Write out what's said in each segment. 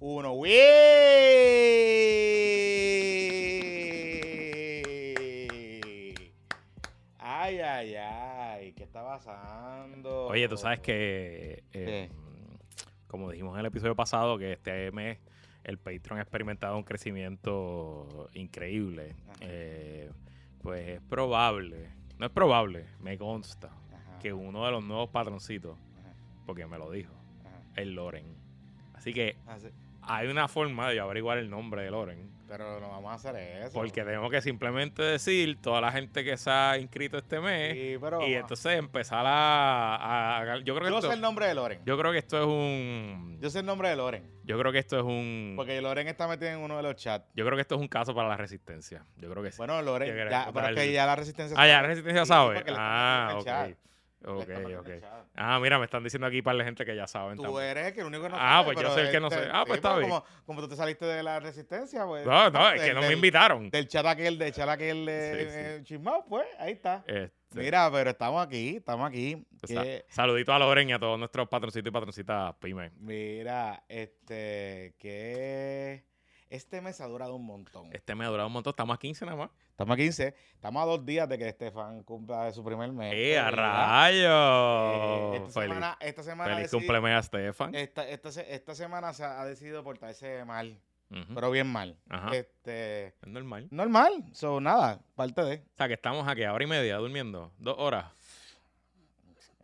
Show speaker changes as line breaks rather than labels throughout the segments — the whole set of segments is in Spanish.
uno. ¡Wii! Ay, ay, ay. ¿Qué está pasando?
Oye, tú sabes que, eh, como dijimos en el episodio pasado, que este mes el Patreon ha experimentado un crecimiento increíble. Eh, pues es probable, no es probable, me consta,
Ajá,
que uno de los nuevos patroncitos,
ajá,
porque me lo dijo,
ajá.
es Loren. Así que
Ah, sí.
Hay una forma de yo averiguar el nombre de Loren.
Pero no vamos a hacer eso.
Porque tenemos que simplemente decir toda la gente que se ha inscrito este mes
Sí, pero
y entonces empezar a, a- a- yo creo que
yo
esto,
sé el nombre de Loren.
yo creo que esto es un
Yo sé el nombre de Loren.
yo creo que esto es un
Porque Loren está metido en uno de los chats.
yo creo que esto es un caso para la resistencia. Yo creo que sí.
Bueno, Loren, ya,
que
pero ya la resistencia
ah, ya
sabe.
la resistencia
Sí,
sabe. Ah, ok. Ok, ok. Ah, mira, me están diciendo aquí para la gente que ya saben
Tú
también.
eres el que el único que no
Ah,
sabe,
pues yo soy el que no
este-
sé. Ah, pues
sí,
está bien.
Como, como tú te saliste de la resistencia, pues.
No, no, es que no me invitaron.
Del chat aquel, del chat aquel de
Sí, sí.
chismao, pues, ahí está.
Este,
Mira, pero estamos aquí, estamos aquí. que-
saludito a Loren y a todos nuestros patroncitos y patroncitas pymes.
mira, este, que este mes ha durado un montón.
Este me ha durado un montón. Estamos a 15 nada más.
Estamos a 15, estamos a dos días de que Estefan cumpla su primer mes.
¡Eh, a rayos!
Eh, esta
feliz
semana, esta semana
feliz cumpleaños, Stefan.
esta, esta, se- esta semana se ha decidido portarse mal, pero bien mal.
Ajá.
Este,
Es normal.
normal, so nada, parte de.
O sea, que estamos aquí a hora y media durmiendo. Dos horas.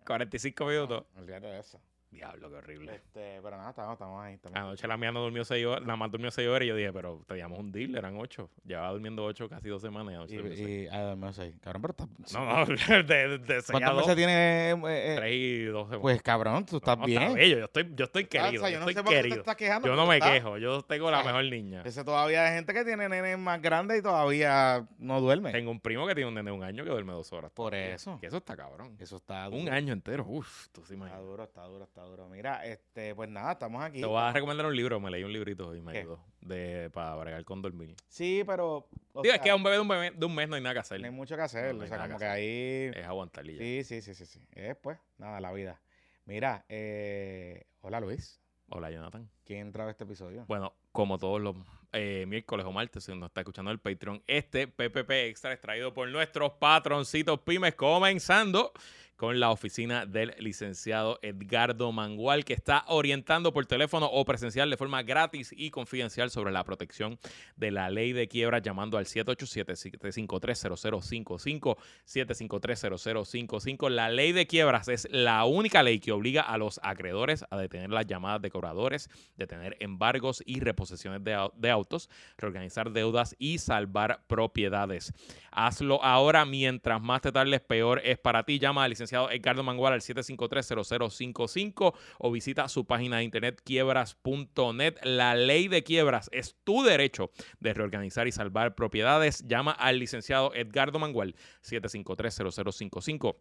45 minutos.
Olvídate de eso.
Diablo, qué horrible.
Este, pero nada, estamos, estamos ahí. Estamos
Anoche la mía no durmió 6 horas, nada más durmió 6 horas y yo dije, pero teníamos un deal, eran 8. Llevaba durmiendo 8 casi dos semanas y
Y,
seis.
y ah, no sé, cabrón, pero está,
No, no, de, de 6
¿Cuántas
2,
veces tiene? eh, eh,
3 y 12.
pues cabrón, tú estás
No,
bien.
Está bello, yo estoy, yo estoy
Ah,
querido.
o sea, yo
yo
no sé por qué te estás quejando.
Yo no me
está-
quejo, yo tengo la
Ah,
mejor niña.
Ese todavía hay gente que tiene nenes más grandes y todavía no duerme.
Tengo un primo que tiene un nene de un año que duerme dos horas.
Por eso.
Que eso está cabrón.
Eso está
Un
duro.
año entero. Uf, tú
Está
sí imaginas.
duro, está duro, está duro. Mira, este, pues nada, estamos aquí.
Te voy a recomendar un libro, me leí un librito y me
¿Qué?
ayudó de, para bregar con dormir.
Sí, pero. o
Digo, es
sea,
que a un bebé de un, bebé de un mes no hay nada que hacer.
no hay mucho que hacer.
No
o
hay
sea,
nada
como
que
que ahí.
Es aguantar y ya.
Sí, sí, sí, sí, sí. Eh, pues, nada, la vida. Mira, eh, hola Luis.
Hola, Jonathan.
¿Quién entraba a este episodio?
Bueno, como todos los eh, miércoles o martes, si nos está escuchando el Patreon, este PPP Extra es traído por nuestros patroncitos pymes, comenzando con la oficina del licenciado Edgardo Mangual, que está orientando por teléfono o presencial de forma gratis y confidencial sobre la protección de la ley de quiebra, llamando al 787-753-0055, 753-0055. La ley de quiebras es la única ley que obliga a los acreedores a detener las llamadas de cobradores, detener embargos y reposesiones de, de autos, reorganizar deudas y salvar propiedades. Hazlo ahora, mientras más te tardes, peor es para ti. Llama al licenciado Edgardo Mangual al 753-0055 o visita su página de internet quiebras.net. La ley de quiebras es tu derecho de reorganizar y salvar propiedades. Llama al licenciado Edgardo Mangual 753-0055.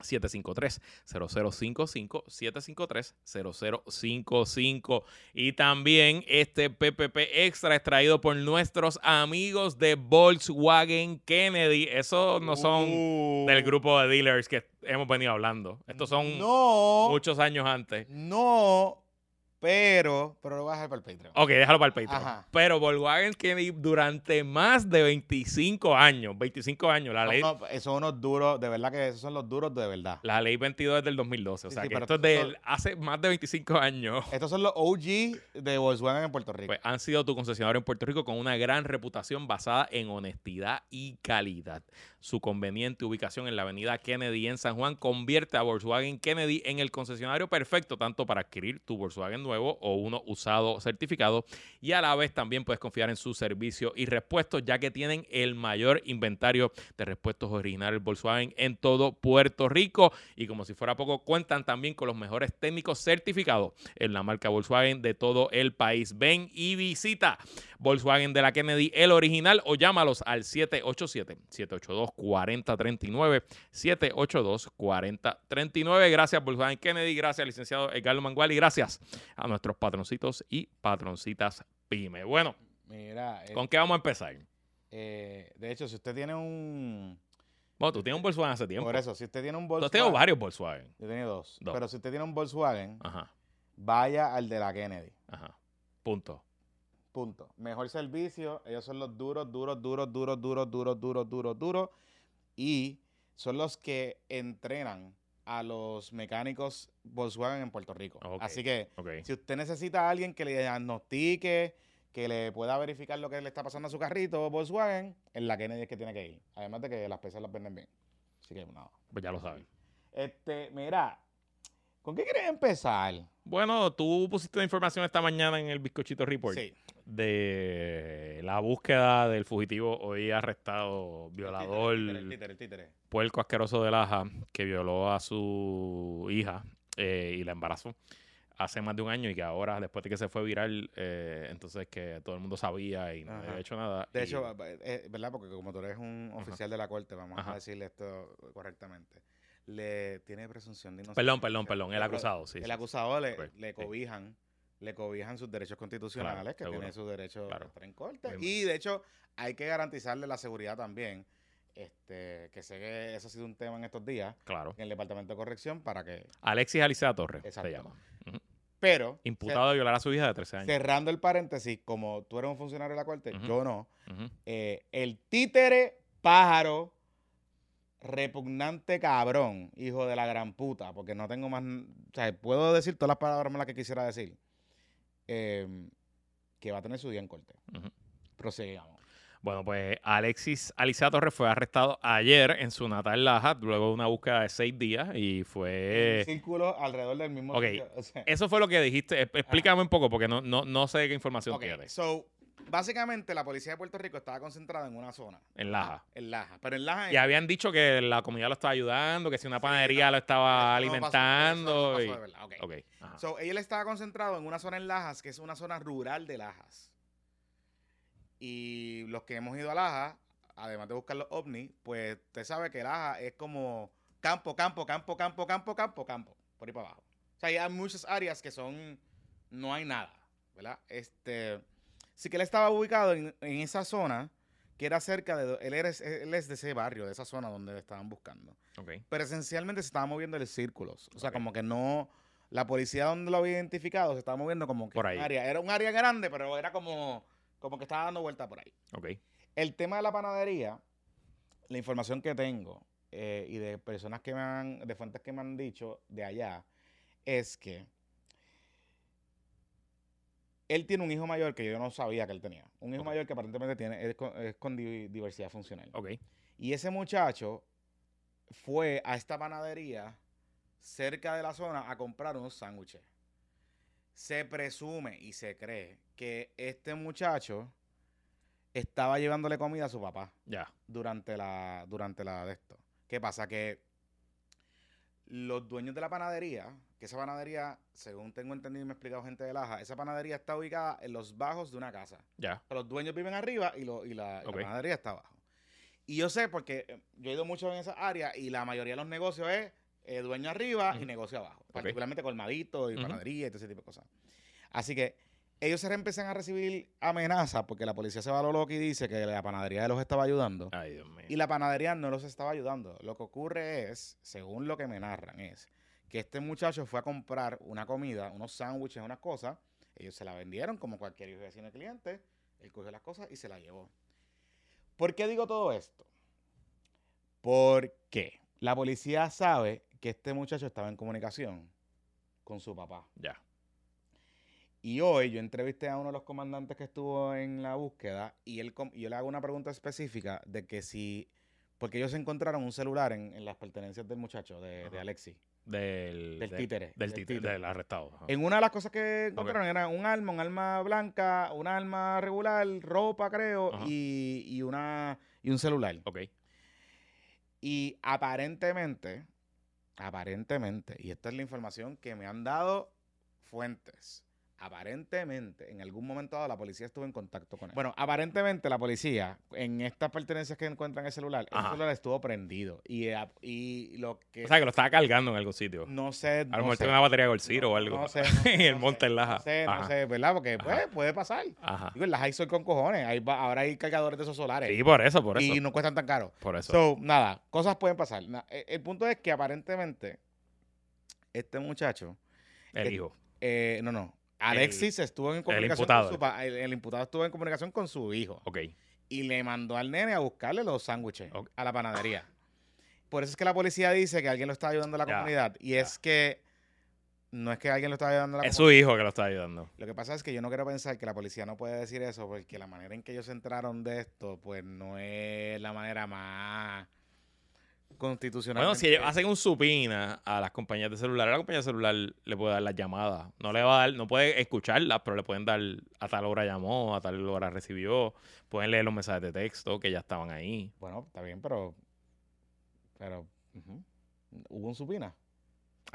753-0055, 753-0055. Y también este PPP Extra es traído por nuestros amigos de Volkswagen Kennedy. Esos no son
Uh,
del grupo de dealers que hemos venido hablando. Estos son
No.
muchos años antes.
No. Pero. Pero lo voy a dejar para el Patreon.
Ok, déjalo para el Patreon.
Ajá.
Pero Volkswagen Kennedy durante más de 25 años, 25 años, la ley,
esos son unos duros, de verdad que esos son los duros de verdad.
la ley 22 es del 2012. O sea
sí,
que
pero
esto es de hace más de 25 años.
Estos son los OG de Volkswagen en Puerto Rico.
Pues han sido tu concesionario en Puerto Rico con una gran reputación basada en honestidad y calidad. Su conveniente ubicación en la avenida Kennedy en San Juan convierte a Volkswagen Kennedy en el concesionario perfecto tanto para adquirir tu Volkswagen nuevo o uno usado certificado y a la vez también puedes confiar en su servicio y repuestos ya que tienen el mayor inventario de repuestos originales Volkswagen en todo Puerto Rico y como si fuera poco cuentan también con los mejores técnicos certificados en la marca Volkswagen de todo el país. Ven y visita Volkswagen de la Kennedy, el original, o llámalos al 787-782-4039. 782-4039. Gracias, Volkswagen Kennedy. Gracias, licenciado Edgardo Mangual. Y gracias a nuestros patroncitos y patroncitas PYME. Bueno,
Mira, eh,
¿con qué vamos a empezar?
eh, de hecho, si usted tiene un.
Bueno, tú tienes un Volkswagen hace tiempo.
Por eso, si usted tiene un Volkswagen.
tenido varios Volkswagen.
Yo tenía dos.
Dos.
Pero si usted tiene un Volkswagen,
Ajá,
vaya al de la Kennedy.
ajá. Punto.
Punto. Mejor servicio. Ellos son los duros, duros, duros, duros, duros, duros, duros, duros, duros. Y son los que entrenan a los mecánicos Volkswagen en Puerto Rico. Así que si usted necesita a alguien que le diagnostique, que le pueda verificar lo que le está pasando a su carrito Volkswagen, en la Kennedy es que tiene que ir. Además de que las piezas las venden bien. Así que nada.
Pues ya lo saben.
Este, mira, ¿con qué quieres empezar?
Bueno, tú pusiste la información esta mañana en el Bizcochito Report
Sí.
De la búsqueda del fugitivo hoy arrestado, violador,
El títere, el títere, el títere.
puerco asqueroso de Laja, que violó a su hija eh, y la embarazó hace más de un año y que ahora, después de que se fue viral, eh, entonces que todo el mundo sabía y no
Ajá.
había hecho nada.
De
y-
hecho, eh, ¿verdad? Porque como tú eres un
Ajá.
oficial de la corte, vamos
Ajá.
a decirle esto correctamente. Le tiene presunción de inocencia.
Perdón, perdón, perdón, el acusado, sí.
El
sí.
acusado le, le cobijan, le cobijan sus derechos constitucionales,
Claro,
que
seguro.
tiene su derecho
Claro.
a estar en corte.
Bien.
Y de hecho, hay que garantizarle la seguridad también. Este, que sé que eso ha sido un tema en estos días
Claro.
en el Departamento de Corrección para que.
Alexis Alicea Torres
Exacto.
se llama.
Pero,
Imputado de violar a su hija de 13
cer-
años.
cerrando el paréntesis, como tú eres un funcionario de la corte, yo no. Eh, el títere pájaro repugnante cabrón, hijo de la gran puta, porque no tengo más, o sea, puedo decir todas las palabras más que quisiera decir, eh, que va a tener su día en corte.
Ujú.
Prosigamos.
Bueno, pues Alexis Alicea Torres fue arrestado ayer en su natal Laja, luego de una búsqueda de seis días y fue...
Círculo alrededor del mismo
ok.
sitio, o sea.
Eso fue lo que dijiste. Explícame un poco porque no, no, no sé qué información
Ok,
tienes.
so, básicamente la policía de Puerto Rico estaba concentrada en una zona.
En Laja.
En Laja. Pero en Laja...
Y habían dicho que la comunidad lo estaba ayudando, que si una panadería lo estaba
no pasó,
alimentando.
eso no pasó
y-
de verdad, ok.
Ok, ajá.
So, él estaba concentrado en una zona en Lajas, que es una zona rural de Lajas. Y los que hemos ido a Lajas, además de buscar los ovnis, pues usted sabe que Lajas es como campo, campo, campo, campo, campo, campo, campo, por ahí para abajo. O sea, hay muchas áreas que son, no hay nada, ¿verdad? Este, sí que él estaba ubicado en, en esa zona, que era cerca de, él, era, él es de ese barrio, de esa zona donde le estaban buscando
ok.
pero esencialmente se estaba moviendo en círculos. O sea, como que no. La policía donde lo había identificado se estaba moviendo como que
Por ahí.
un área. Era un área grande, pero era como, como que estaba dando vuelta por ahí.
Ok.
El tema de la panadería, la información que tengo eh, y de personas que me han, de fuentes que me han dicho de allá, es que él tiene un hijo mayor que yo no sabía que él tenía. Un hijo mayor que aparentemente tiene, es con, es con di- diversidad funcional.
Ok.
Y ese muchacho fue a esta panadería cerca de la zona a comprar unos sándwiches. Se presume y se cree que este muchacho estaba llevándole comida a su papá
Ya.
durante la durante la de esto. ¿Qué pasa? Que los dueños de la panadería, que esa panadería, según tengo entendido y me ha explicado gente de Laja, esa panadería está ubicada en los bajos de una casa.
Ya.
Los dueños viven arriba y, lo- y la, panadería está abajo. Y yo sé porque eh, yo he ido mucho en esa área y la mayoría de los negocios es eh, dueño arriba y negocio abajo. Particularmente colmadito y panadería y todo ese tipo de cosas. Así que ellos se empiezan a recibir amenazas porque la policía se va a lo loco y dice que la panadería los estaba ayudando.
Ay, Dios mío.
Y la panadería no los estaba ayudando. Lo que ocurre es, según lo que me narran, es que este muchacho fue a comprar una comida, unos sándwiches, unas cosas. Ellos se la vendieron como cualquier vecino cliente. Él cogió las cosas y se la llevó. ¿Por qué digo todo esto? Porque la policía sabe que este muchacho estaba en comunicación con su papá.
Ya.
Y hoy yo entrevisté a uno de los comandantes que estuvo en la búsqueda y él y yo le hago una pregunta específica de que si, porque ellos encontraron un celular en, en las pertenencias del muchacho, de. Alexi,
Del,
del
de-
títere.
Del títere,
títere.
del arrestado. ajá.
En una de las cosas que encontraron era un arma, un arma blanca, un arma regular, ropa creo, y, y una, y un celular.
Ok.
Y aparentemente, aparentemente, y esta es la información que me han dado fuentes, aparentemente, en algún momento dado la policía estuvo en contacto con él. Bueno, aparentemente la policía, en estas pertenencias que encuentran en el celular, el
Ajá.
celular estuvo prendido. Y, eh, y lo que...
O sea, que lo estaba cargando en algún sitio.
no sé...
A lo
no
mejor tiene una batería de Golciro o algo.
No sé. no
en
sé,
el
no
monte
sé,
en Laja.
No sé, no sé, ¿verdad? Porque pues, puede pasar.
Ajá.
Digo, en las hay sol con cojones. Ahí va- ahora hay cargadores de esos solares.
Sí, por eso, por eso.
y no cuestan tan caro.
por eso.
So, nada, cosas pueden pasar. Na- e- El punto es que aparentemente este muchacho,
el
que-
hijo.
eh, no, no, Alexis estuvo en comunicación
imputado.
con su el, el imputado estuvo en comunicación con su hijo
Ok.
y le mandó al nene a buscarle los sándwiches a la panadería. Por eso es que la policía dice que alguien lo está ayudando a la
Ya,
comunidad y
ya.
es que no es que alguien lo está ayudando a la
Es
comunidad.
su hijo que lo está ayudando.
Lo que pasa es que yo no quiero pensar que la policía no puede decir eso porque la manera en que ellos se enteraron de esto, pues no es la manera más constitucional.
Bueno, si ellos hacen un supina a las compañías de celular, la compañía de celular le puede dar las llamadas. No le va a dar, no puede escucharlas, pero le pueden dar a tal hora llamó, a tal hora recibió. Pueden leer los mensajes de texto que ya estaban ahí.
Bueno, está bien, pero. Pero. Hubo un supina.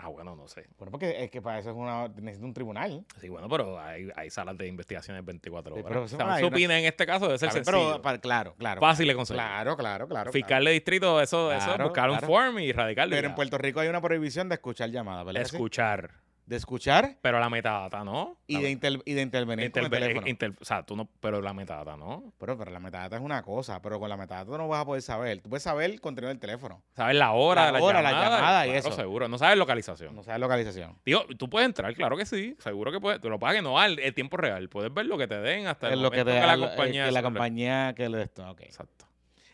Ah, bueno, no sé.
Bueno, porque es que para eso es una, necesita un tribunal.
Sí, bueno, pero hay, hay salas de investigaciones 24
Sí,
horas.
pero
o
eso
sea,
no
un
hay una-
supina en este caso debe ser
bien,
sencillo.
pero, para- claro, claro.
fácil de conseguir.
Claro, claro, claro.
Fiscal de distrito, eso, eso, buscar un
claro.
form y radicarlo.
Pero en Puerto Rico hay una prohibición de escuchar llamadas, ¿verdad? sí?
Escuchar.
De escuchar
Pero la metadata, ¿no?
y
La-
de, inter- y de intervenir con el
interve-
teléfono.
inter- o sea, tú no, pero la metadata, ¿no?
Pero, pero la metadata es una cosa, pero con la metadata tú no vas a poder saber. Tú puedes saber el contenido del teléfono.
Sabes la hora
La
de la
hora, la
llamada.
llamada y
claro,
eso.
seguro. No sabes localización.
No sabes localización.
Digo, tú puedes entrar, claro que sí. Seguro que puedes. Tú lo pagas que no el tiempo real. Puedes ver lo que te den hasta el
Es lo que te
que la
eh,
compañía.
que la compañía que le esto.
Exacto.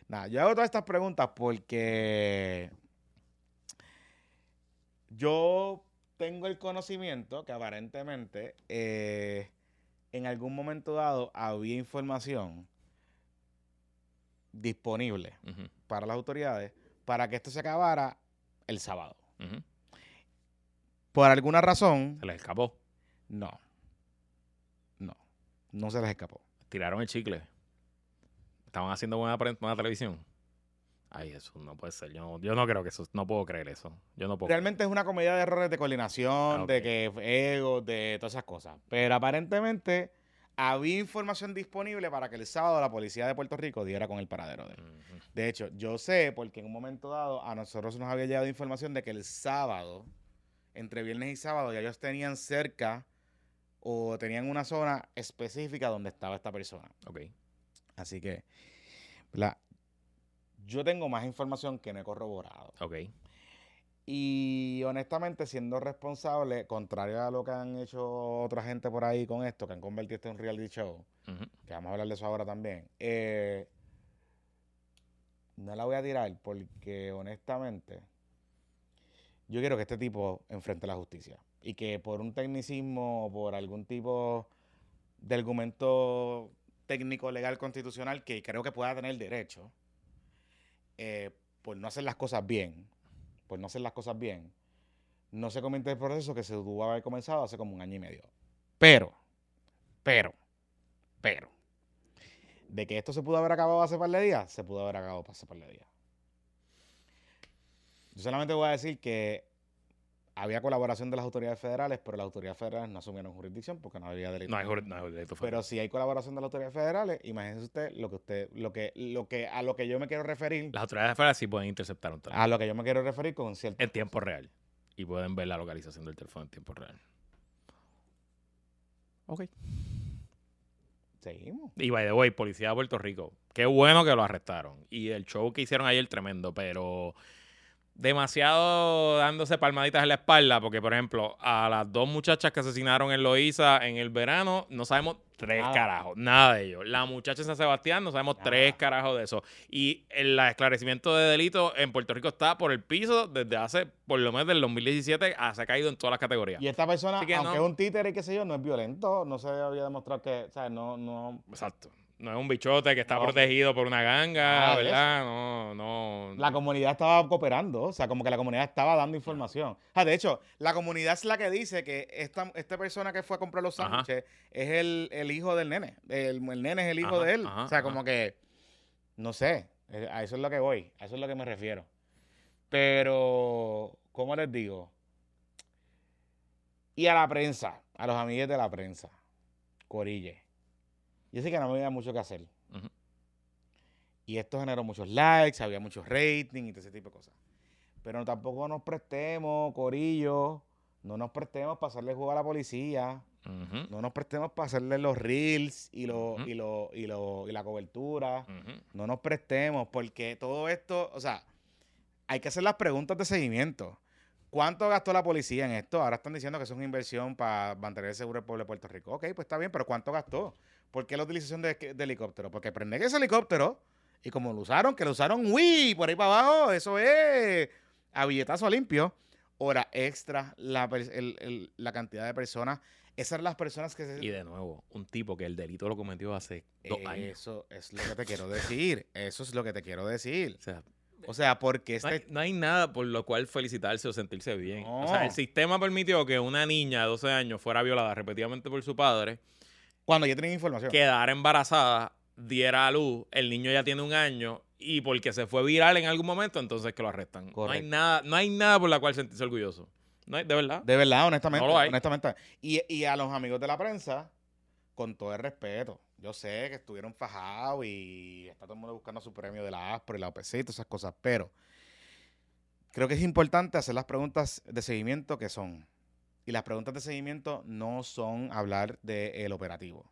Nada, yo hago todas estas preguntas porque yo tengo el conocimiento que aparentemente eh, en algún momento dado había información disponible para las autoridades para que esto se acabara el sábado. Por alguna razón,
Se les escapó.
no. No. No se les escapó.
Tiraron el chicle. Estaban haciendo buena, buena televisión. Ay, eso no puede ser. Yo no, yo no creo que eso. No puedo creer eso. Yo no puedo.
Realmente es una comedia de errores de coordinación,
Ah,
de que ego, de todas esas cosas. Pero aparentemente había información disponible para que el sábado la policía de Puerto Rico diera con el paradero de él. De hecho, yo sé porque en un momento dado a nosotros nos había llegado información de que el sábado, entre viernes y sábado, ya ellos tenían cerca o tenían una zona específica donde estaba esta persona.
Ok.
Así que, ¿verdad? Yo tengo más información que no he corroborado.
Ok.
Y honestamente, siendo responsable, contrario a lo que han hecho otra gente por ahí con esto, que han convertido esto en un reality show, que vamos a hablar de eso ahora también, eh, no la voy a tirar porque honestamente yo quiero que este tipo enfrente la justicia y que por un tecnicismo o por algún tipo de argumento técnico, legal, constitucional que creo que pueda tener derecho, eh, por no hacer las cosas bien, por no hacer las cosas bien, no se comience el proceso que se tuvo haber comenzado hace como un año y medio. Pero, pero, pero, de que esto se pudo haber acabado hace par de días, se pudo haber acabado hace par de días. Yo solamente voy a decir que había colaboración de las autoridades federales, pero las autoridades federales no asumieron jurisdicción porque no había delito.
No hay, no hay delito federal.
Pero si hay colaboración de las autoridades federales, imagínese usted lo que usted, lo que, lo que, a lo que yo me quiero referir,
Las autoridades federales sí pueden interceptar un teléfono
a lo que yo me quiero referir con cierto.
en tiempo real. Y pueden ver la localización del teléfono en tiempo real. Ok.
Seguimos.
Y by the way, policía de Puerto Rico. Qué bueno que lo arrestaron. Y el show que hicieron ayer tremendo, pero demasiado dándose palmaditas en la espalda, porque por ejemplo, a las dos muchachas que asesinaron en Loíza en el verano, no sabemos tres
Nada.
carajos, nada de ellos. La muchacha en San Sebastián, no sabemos
Nada.
tres carajos de eso. Y el esclarecimiento de delito en Puerto Rico está por el piso desde hace, por lo menos del 2017, ah, se ha caído en todas las categorías.
Y esta persona, aunque
no.
es un títere y qué sé yo, no es violento, no se había demostrado que, o sea, no, no,
Exacto. No es un bichote que está
No.
protegido por una ganga,
de
¿verdad? No, no.
la comunidad estaba cooperando, o sea, como que la comunidad estaba dando información. Ah, de hecho, la comunidad es la que dice que esta, esta persona que fue a comprar los sándwiches es el, el hijo del nene. El, el nene es el hijo
Ajá,
de él.
ajá,
o sea,
ajá.
como que, no sé, eh, a eso es lo que voy, a eso es lo que me refiero. Pero, ¿cómo les digo? Y a la prensa, a los amigos de la prensa, Corille. Yo sé que no me había mucho que hacer. Y esto generó muchos likes, había muchos rating y todo ese tipo de cosas. Pero tampoco nos prestemos, Corillo, no nos prestemos para hacerle juego a la policía, no nos prestemos para hacerle los reels y, lo, y, lo, y, lo, y la cobertura. No nos prestemos porque todo esto, o sea, hay que hacer las preguntas de seguimiento. ¿Cuánto gastó la policía en esto? Ahora están diciendo que es una inversión para mantener el seguro del pueblo de Puerto Rico. Ok, pues está bien, pero ¿cuánto gastó? ¿Por qué la utilización de, de helicóptero? Porque prende ese helicóptero y como lo usaron, que lo usaron, uy, por ahí para abajo, eso es a billetazo limpio. Hora extra, la, per- el- el- la cantidad de personas. Esas eran las personas que se...
Y de nuevo, un tipo que el delito lo cometió hace dos años.
Eso es lo que te quiero decir. Eso es lo que te quiero decir.
O sea,
O sea, porque
no hay,
este...
no hay nada por lo cual felicitarse o sentirse bien. O sea, el sistema permitió que una niña de 12 años fuera violada repetidamente por su padre,
Cuando ya tienen información.
quedara embarazada, diera a luz, el niño ya tiene un año y porque se fue viral en algún momento, entonces que lo arrestan. No hay nada, no hay nada por la cual sentirse orgulloso. No hay, de verdad.
De verdad, honestamente.
No lo hay.
honestamente. Y, y a los amigos de la prensa, con todo el respeto. Yo sé que estuvieron fajados y está todo el mundo buscando su premio de la ASPRO y la OPC y todas esas cosas, pero creo que es importante hacer las preguntas de seguimiento que son. Y las preguntas de seguimiento no son hablar del operativo.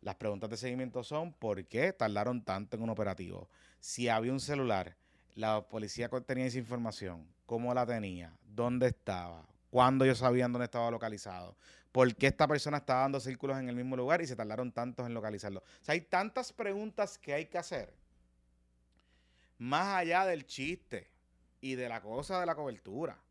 Las preguntas de seguimiento son por qué tardaron tanto en un operativo. Si había un celular, la policía tenía esa información, cómo la tenía, dónde estaba, cuándo ellos sabían dónde estaba localizado, por qué esta persona estaba dando círculos en el mismo lugar y se tardaron tantos en localizarlo. O sea, hay tantas preguntas que hay que hacer, más allá del chiste y de la cosa de la cobertura.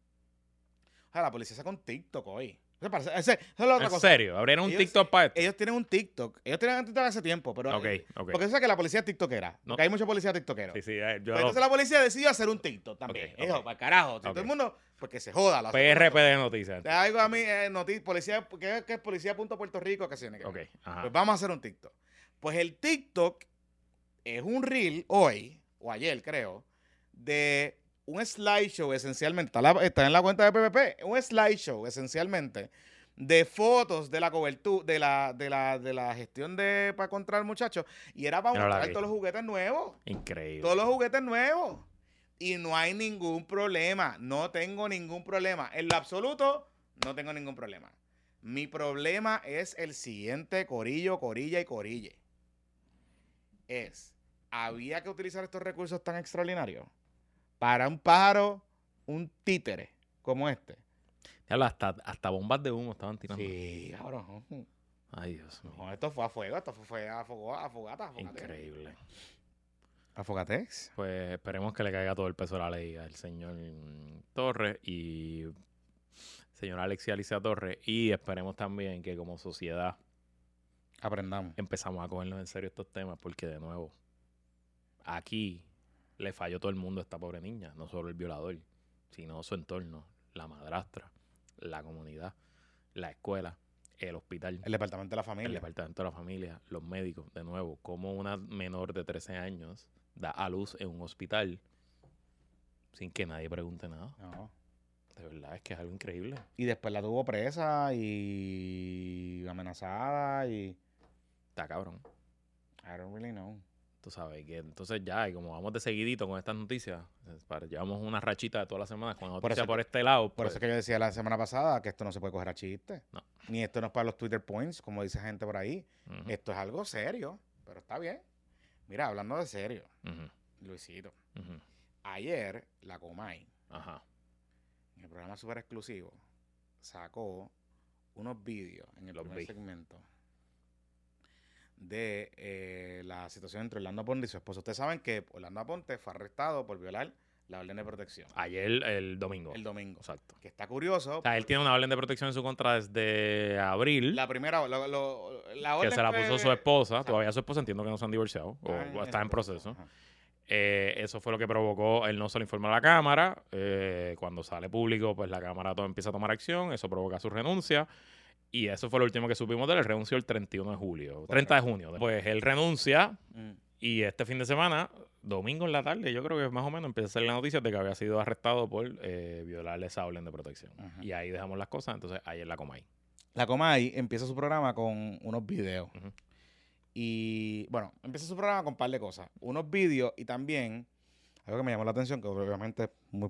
O sea, la policía saca un TikTok hoy. Parece- ese- es la otra
En
cosa.
serio, abrieron un
Ellos-
TikTok para esto.
Ellos tienen un TikTok. Ellos tienen un TikTok hace tiempo, pero...
ok, ok.
Porque eso es que la policía es tiktokera.
No.
Porque hay muchos policías tiktokeros.
Sí, sí, eh, yo
Pues entonces la policía decidió hacer un TikTok también.
Ok, ok.
para carajo. Si
Ok.
todo el mundo, porque se joda. La
PRP de noticias.
Te hago a mí, eh, noti- policía, ¿qué, qué es policía punto Puerto Rico? Que se tiene que
Ok,
ver.
ajá.
Pues vamos a hacer un TikTok. Pues el TikTok es un reel hoy, o ayer creo, de un slideshow esencialmente. Está, la- está en la cuenta de PPP. Un slideshow esencialmente de fotos de la cobertura, de la, de la, de la gestión de para contra el muchacho. Y era para mostrar
aquí.
todos los juguetes nuevos.
Increíble.
Todos los juguetes nuevos. Y no hay ningún problema. No tengo ningún problema. En lo absoluto, no tengo ningún problema. Mi problema es el siguiente, corillo, corilla y corille. Es, ¿había que utilizar estos recursos tan extraordinarios para un pájaro, un títere como este?
Diablo, hasta, hasta bombas de humo estaban tirando.
Sí, cabrón.
Ay, Dios mío.
No, esto fue a fuego, esto fue, a, fuego, a fogata, a fogata.
Increíble.
¿A fogatex?
Pues esperemos que le caiga todo el peso de la ley al señor Torres y señor Alexia Alicia Torres. Y esperemos también que como sociedad
Aprendamos.
empezamos a cogernos en serio estos temas porque de nuevo, aquí le falló todo el mundo a esta pobre niña, no solo el violador, sino su entorno, la madrastra, la comunidad, la escuela, el hospital.
El departamento de la
el
familia.
departamento de la familia, los médicos, de nuevo, como una menor de 13 años da a luz en un hospital sin que nadie pregunte nada.
No.
De verdad, es que es algo increíble.
Y después la tuvo presa y amenazada y...
Está cabrón.
I don't really know.
Tú sabes que entonces ya, y como vamos de seguidito con estas noticias, para- llevamos una rachita de todas las semanas con
Por
noticias por,
que-
este lado.
Por
pues,
eso es que yo decía la semana pasada que esto no se puede coger a chiste.
No.
Ni esto no es para los Twitter points, como dice gente por ahí. Esto es algo serio, pero está bien. Mira, hablando de serio,
ujú,
Luisito.
ujú.
Ayer, la Comay,
Ajá.
en el programa super exclusivo, sacó unos vídeos en el
Los
primer
vi.
segmento de eh, la situación entre Orlando Aponte y su esposo. Ustedes saben que Orlando Aponte fue arrestado por violar la orden de protección
Ayer, el domingo.
el domingo.
Exacto.
Que está curioso.
O sea, él tiene una orden de protección en su contra desde abril.
La primera, lo- lo- la
que se la
fue-
puso su esposa.
Exacto.
Todavía su esposa entiendo que no se han divorciado o,
Ah,
o está en proceso. Eh, eso fue lo que provocó, él no se lo informó a la Cámara. eh, cuando sale público, pues la Cámara to- empieza a tomar acción. Eso provoca su renuncia. Y eso fue lo último que supimos de él. Renunció el 31 de julio, 30 de junio. Pues él renuncia
Mm.
y este fin de semana, domingo en la tarde, yo creo que más o menos empieza a salir la noticia de que había sido arrestado por eh, violarle esa orden de protección.
Ajá.
Y ahí dejamos las cosas. Entonces, ayer la Comay.
La Comay empieza su programa con unos videos. Y bueno, empieza su programa con un par de cosas. Unos vídeos y también algo que me llamó la atención, que obviamente es muy,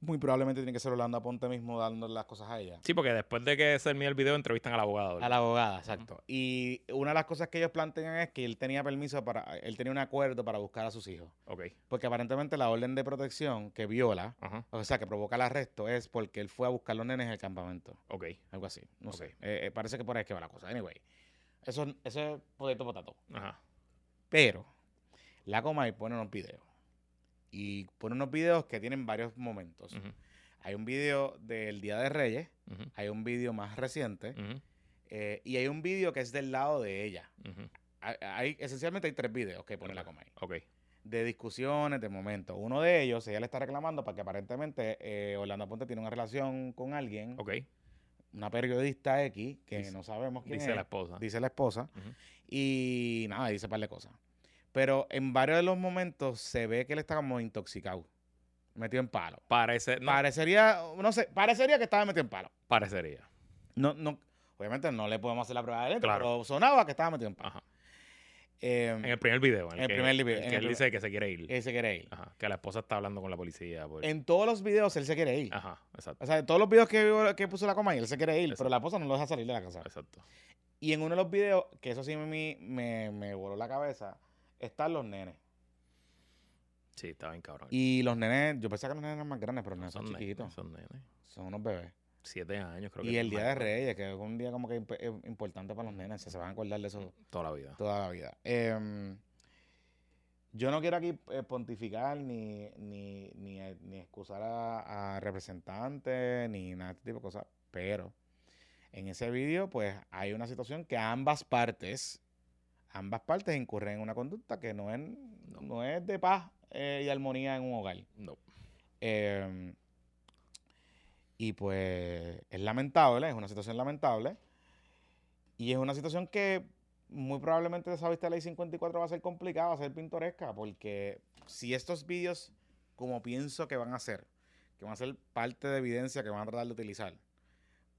muy probablemente tiene que ser Orlando Aponte mismo dándole las cosas a ella.
Sí, porque después de que se termine el video, entrevistan al abogado.
A la abogada, exacto. Y una de las cosas que ellos plantean es que él tenía permiso para, él tenía un acuerdo para buscar a sus hijos.
Ok.
Porque aparentemente la orden de protección que viola, o sea, que provoca el arresto, es porque él fue a buscar los nenes en el campamento.
Ok.
Algo así, no sé. Eh, eh, parece que por ahí es que va la cosa. Anyway, eso, eso es potato potato.
Ajá.
Pero la Comay pone unos videos. Y pone unos videos que tienen varios momentos. Hay un video del Día de Reyes, hay un video más reciente eh, y hay un video que es del lado de ella. Hay, hay- esencialmente hay tres videos que pone la Comay.
Ok.
De discusiones, de momentos. Uno de ellos, ella le está reclamando porque aparentemente eh, Orlando Ponte tiene una relación con alguien,
Ok.
una periodista X, que
Dice-
no sabemos quién
Dice
es.
la esposa.
dice la esposa.
Ujú.
Y nada, dice un par de cosas. Pero en varios de los momentos se ve que él está como intoxicado, metido en palo.
Parece, no,
Parecería, no sé, parecería que estaba metido en palo.
parecería.
No, no, obviamente no le podemos hacer la prueba de él,
Claro.
pero sonaba que estaba metido en palo.
Ajá.
Eh,
En el primer video. En el,
el
que,
primer video, en
que él dice que se quiere ir.
él se quiere ir.
Ajá. Que la esposa está hablando con la policía. por-
En todos los videos él se quiere ir.
Ajá. Exacto.
O sea, en todos los videos que, que puso la coma él se quiere ir,
Exacto.
pero la esposa no lo deja salir de la casa.
Exacto.
Y en uno de los videos, que eso sí me, me, me voló la cabeza, están los nenes.
Sí, está bien cabrón.
Y los nenes, yo pensaba que los nenes eran más grandes, pero nenes son
son nenes.
chiquitos.
Son nenes.
Son unos bebés.
Siete años, creo que
Y el Día de
¿no?
Reyes, que es un día como que es importante para los nenes, se, se van a acordar de eso
Toda la vida.
toda la vida. Em, yo no quiero aquí eh, pontificar ni, ni, ni, eh, ni excusar a, a representantes ni nada de este tipo de cosas, pero en ese vídeo pues hay una situación que ambas partes, ambas partes incurren en una conducta que no es,
No.
no es de paz eh, y armonía en un hogar.
No.
Eh, y pues es lamentable, es una situación lamentable. Y es una situación que muy probablemente esa vista de ley 54 va a ser complicada, va a ser pintoresca, porque si estos vídeos, como pienso que van a ser, que van a ser parte de evidencia que van a tratar de utilizar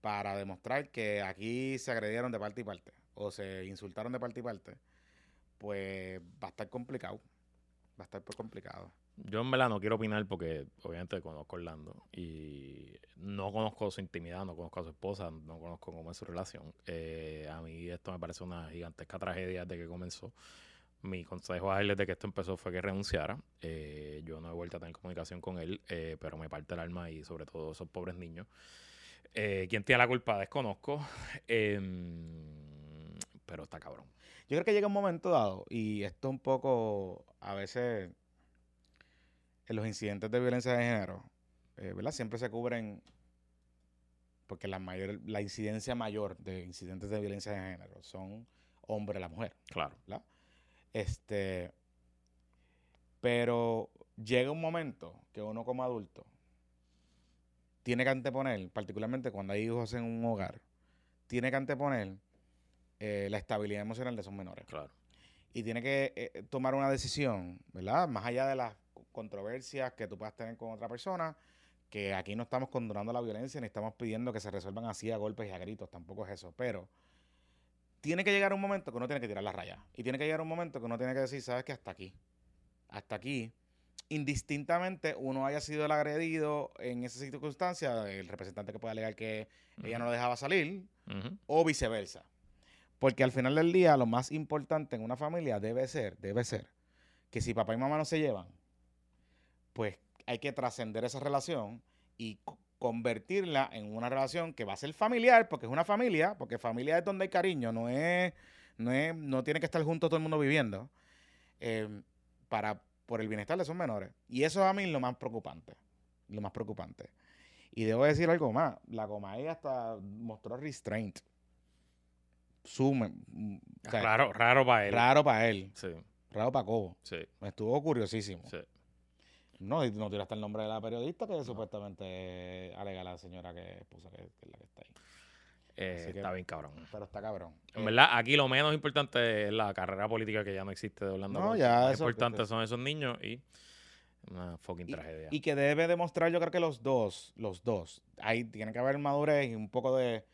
para demostrar que aquí se agredieron de parte y parte, o se insultaron de parte y parte, pues va a estar complicado. Va a estar pues complicado.
Yo en verdad no quiero opinar porque obviamente conozco a Orlando y no conozco su intimidad, no conozco a su esposa, no conozco cómo es su relación. Eh, a mí esto me parece una gigantesca tragedia desde que comenzó. Mi consejo a él desde que esto empezó fue que renunciara. Eh, yo no he vuelto a tener comunicación con él, eh, pero me parte el alma y sobre todo esos pobres niños. ¿Quién tiene la culpa? Desconozco. Em, pero está cabrón.
Yo creo que llega un momento dado, y esto un poco, a veces, en los incidentes de violencia de género, eh, ¿verdad? Siempre se cubren, porque la mayor, la incidencia mayor de incidentes de violencia de género son hombre a la mujer,
Claro.
¿verdad? Este, pero llega un momento que uno como adulto tiene que anteponer, particularmente cuando hay hijos en un hogar, tiene que anteponer eh, la estabilidad emocional de esos menores.
Claro.
y tiene que eh, tomar una decisión, ¿verdad? Más allá de las co- controversias que tú puedas tener con otra persona, que aquí no estamos condonando la violencia ni estamos pidiendo que se resuelvan así a golpes y a gritos, tampoco es eso, pero tiene que llegar un momento que uno tiene que tirar la raya. Y tiene que llegar un momento que uno tiene que decir, sabes que hasta aquí, hasta aquí, indistintamente uno haya sido el agredido en esa circunstancia, el representante que pueda alegar que ella no lo dejaba salir, o viceversa. Porque al final del día, lo más importante en una familia debe ser, debe ser, que si papá y mamá no se llevan, pues hay que trascender esa relación y co- convertirla en una relación que va a ser familiar, porque es una familia, porque familia es donde hay cariño, no es, no es, no tiene que estar juntos todo el mundo viviendo, eh, para, por el bienestar de esos menores. Y eso a mí lo más preocupante, lo más preocupante. Y debo decir algo más, la Comay hasta mostró restraint. Sume, mm, o sea,
Raro, raro para él.
raro para él,
Sí,
raro para Cobo.
sí,
Me estuvo curiosísimo.
sí.
No, y no tiraste el nombre de la periodista que supuestamente alega la señora que esposa que, que es la que está ahí.
Eh,
que-
está bien cabrón.
Pero está cabrón.
En
Eh,
verdad, aquí lo menos importante es la carrera política que ya no existe de Orlando.
No, ya
Lo importante son esos niños y una fucking
y-
tragedia.
Y que debe demostrar, yo creo que los dos, los dos, ahí tiene que haber madurez y un poco de,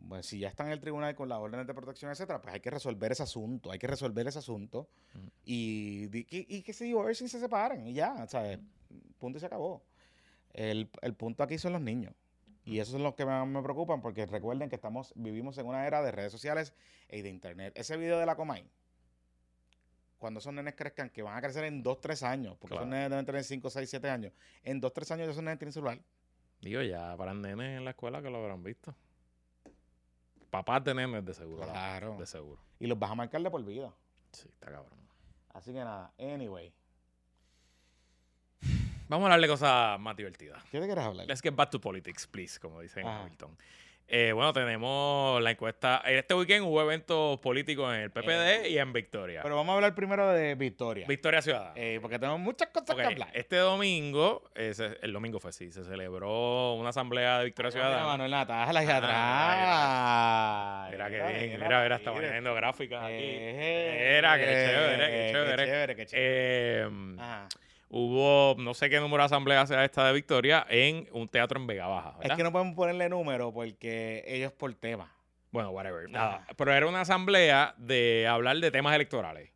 bueno, si ya está en el tribunal con las órdenes de protección, etcétera, pues hay que resolver ese asunto, hay que resolver ese asunto
Ujú.
y, di- y, y que se divorcien y se separen y ya, ¿sabes? Punto y se acabó. El, el punto aquí son los niños. Y eso es lo que más me preocupan porque recuerden que estamos vivimos en una era de redes sociales y de internet. Ese video de la Comay, cuando esos nenes crezcan, que van a crecer en 2, 3 años, porque
Claro.
esos nenes deben tener 5, 6, 7 años, en 2, 3 años esos nenes tienen celular.
Digo, ya para nenes en la escuela que lo habrán visto. Papás de nenes, de seguro.
Claro.
De seguro.
Y los vas a marcar de por vida.
Sí, está cabrón.
Así que nada, anyway.
Vamos a hablar de cosas más divertidas.
¿Qué te quieres hablar?
Let's get back to politics, please, como dicen. Hamilton. Eh, bueno, tenemos la encuesta. Este weekend hubo eventos políticos en el PPD y en Victoria.
Pero vamos a hablar primero de Victoria.
Victoria Ciudadana.
Eh, porque tenemos muchas cosas que hablar.
Este domingo, eh, se- el domingo fue así, se celebró una asamblea de Victoria
Mira,
Ciudadana.
Manuel Natal, ahí
Ah,
atrás.
Mira qué bien, mira, mira, estamos viendo gráficas aquí.
Eh,
Mira, qué chévere, qué
qué
chévere.
chévere, qué chévere.
Eh,
Ajá.
Hubo, no sé qué número de asamblea sea esta de Victoria, en un teatro en Vega Baja.
Es que no podemos ponerle número porque ellos por tema.
Bueno, whatever. Nada. Pero era una asamblea de hablar de temas electorales.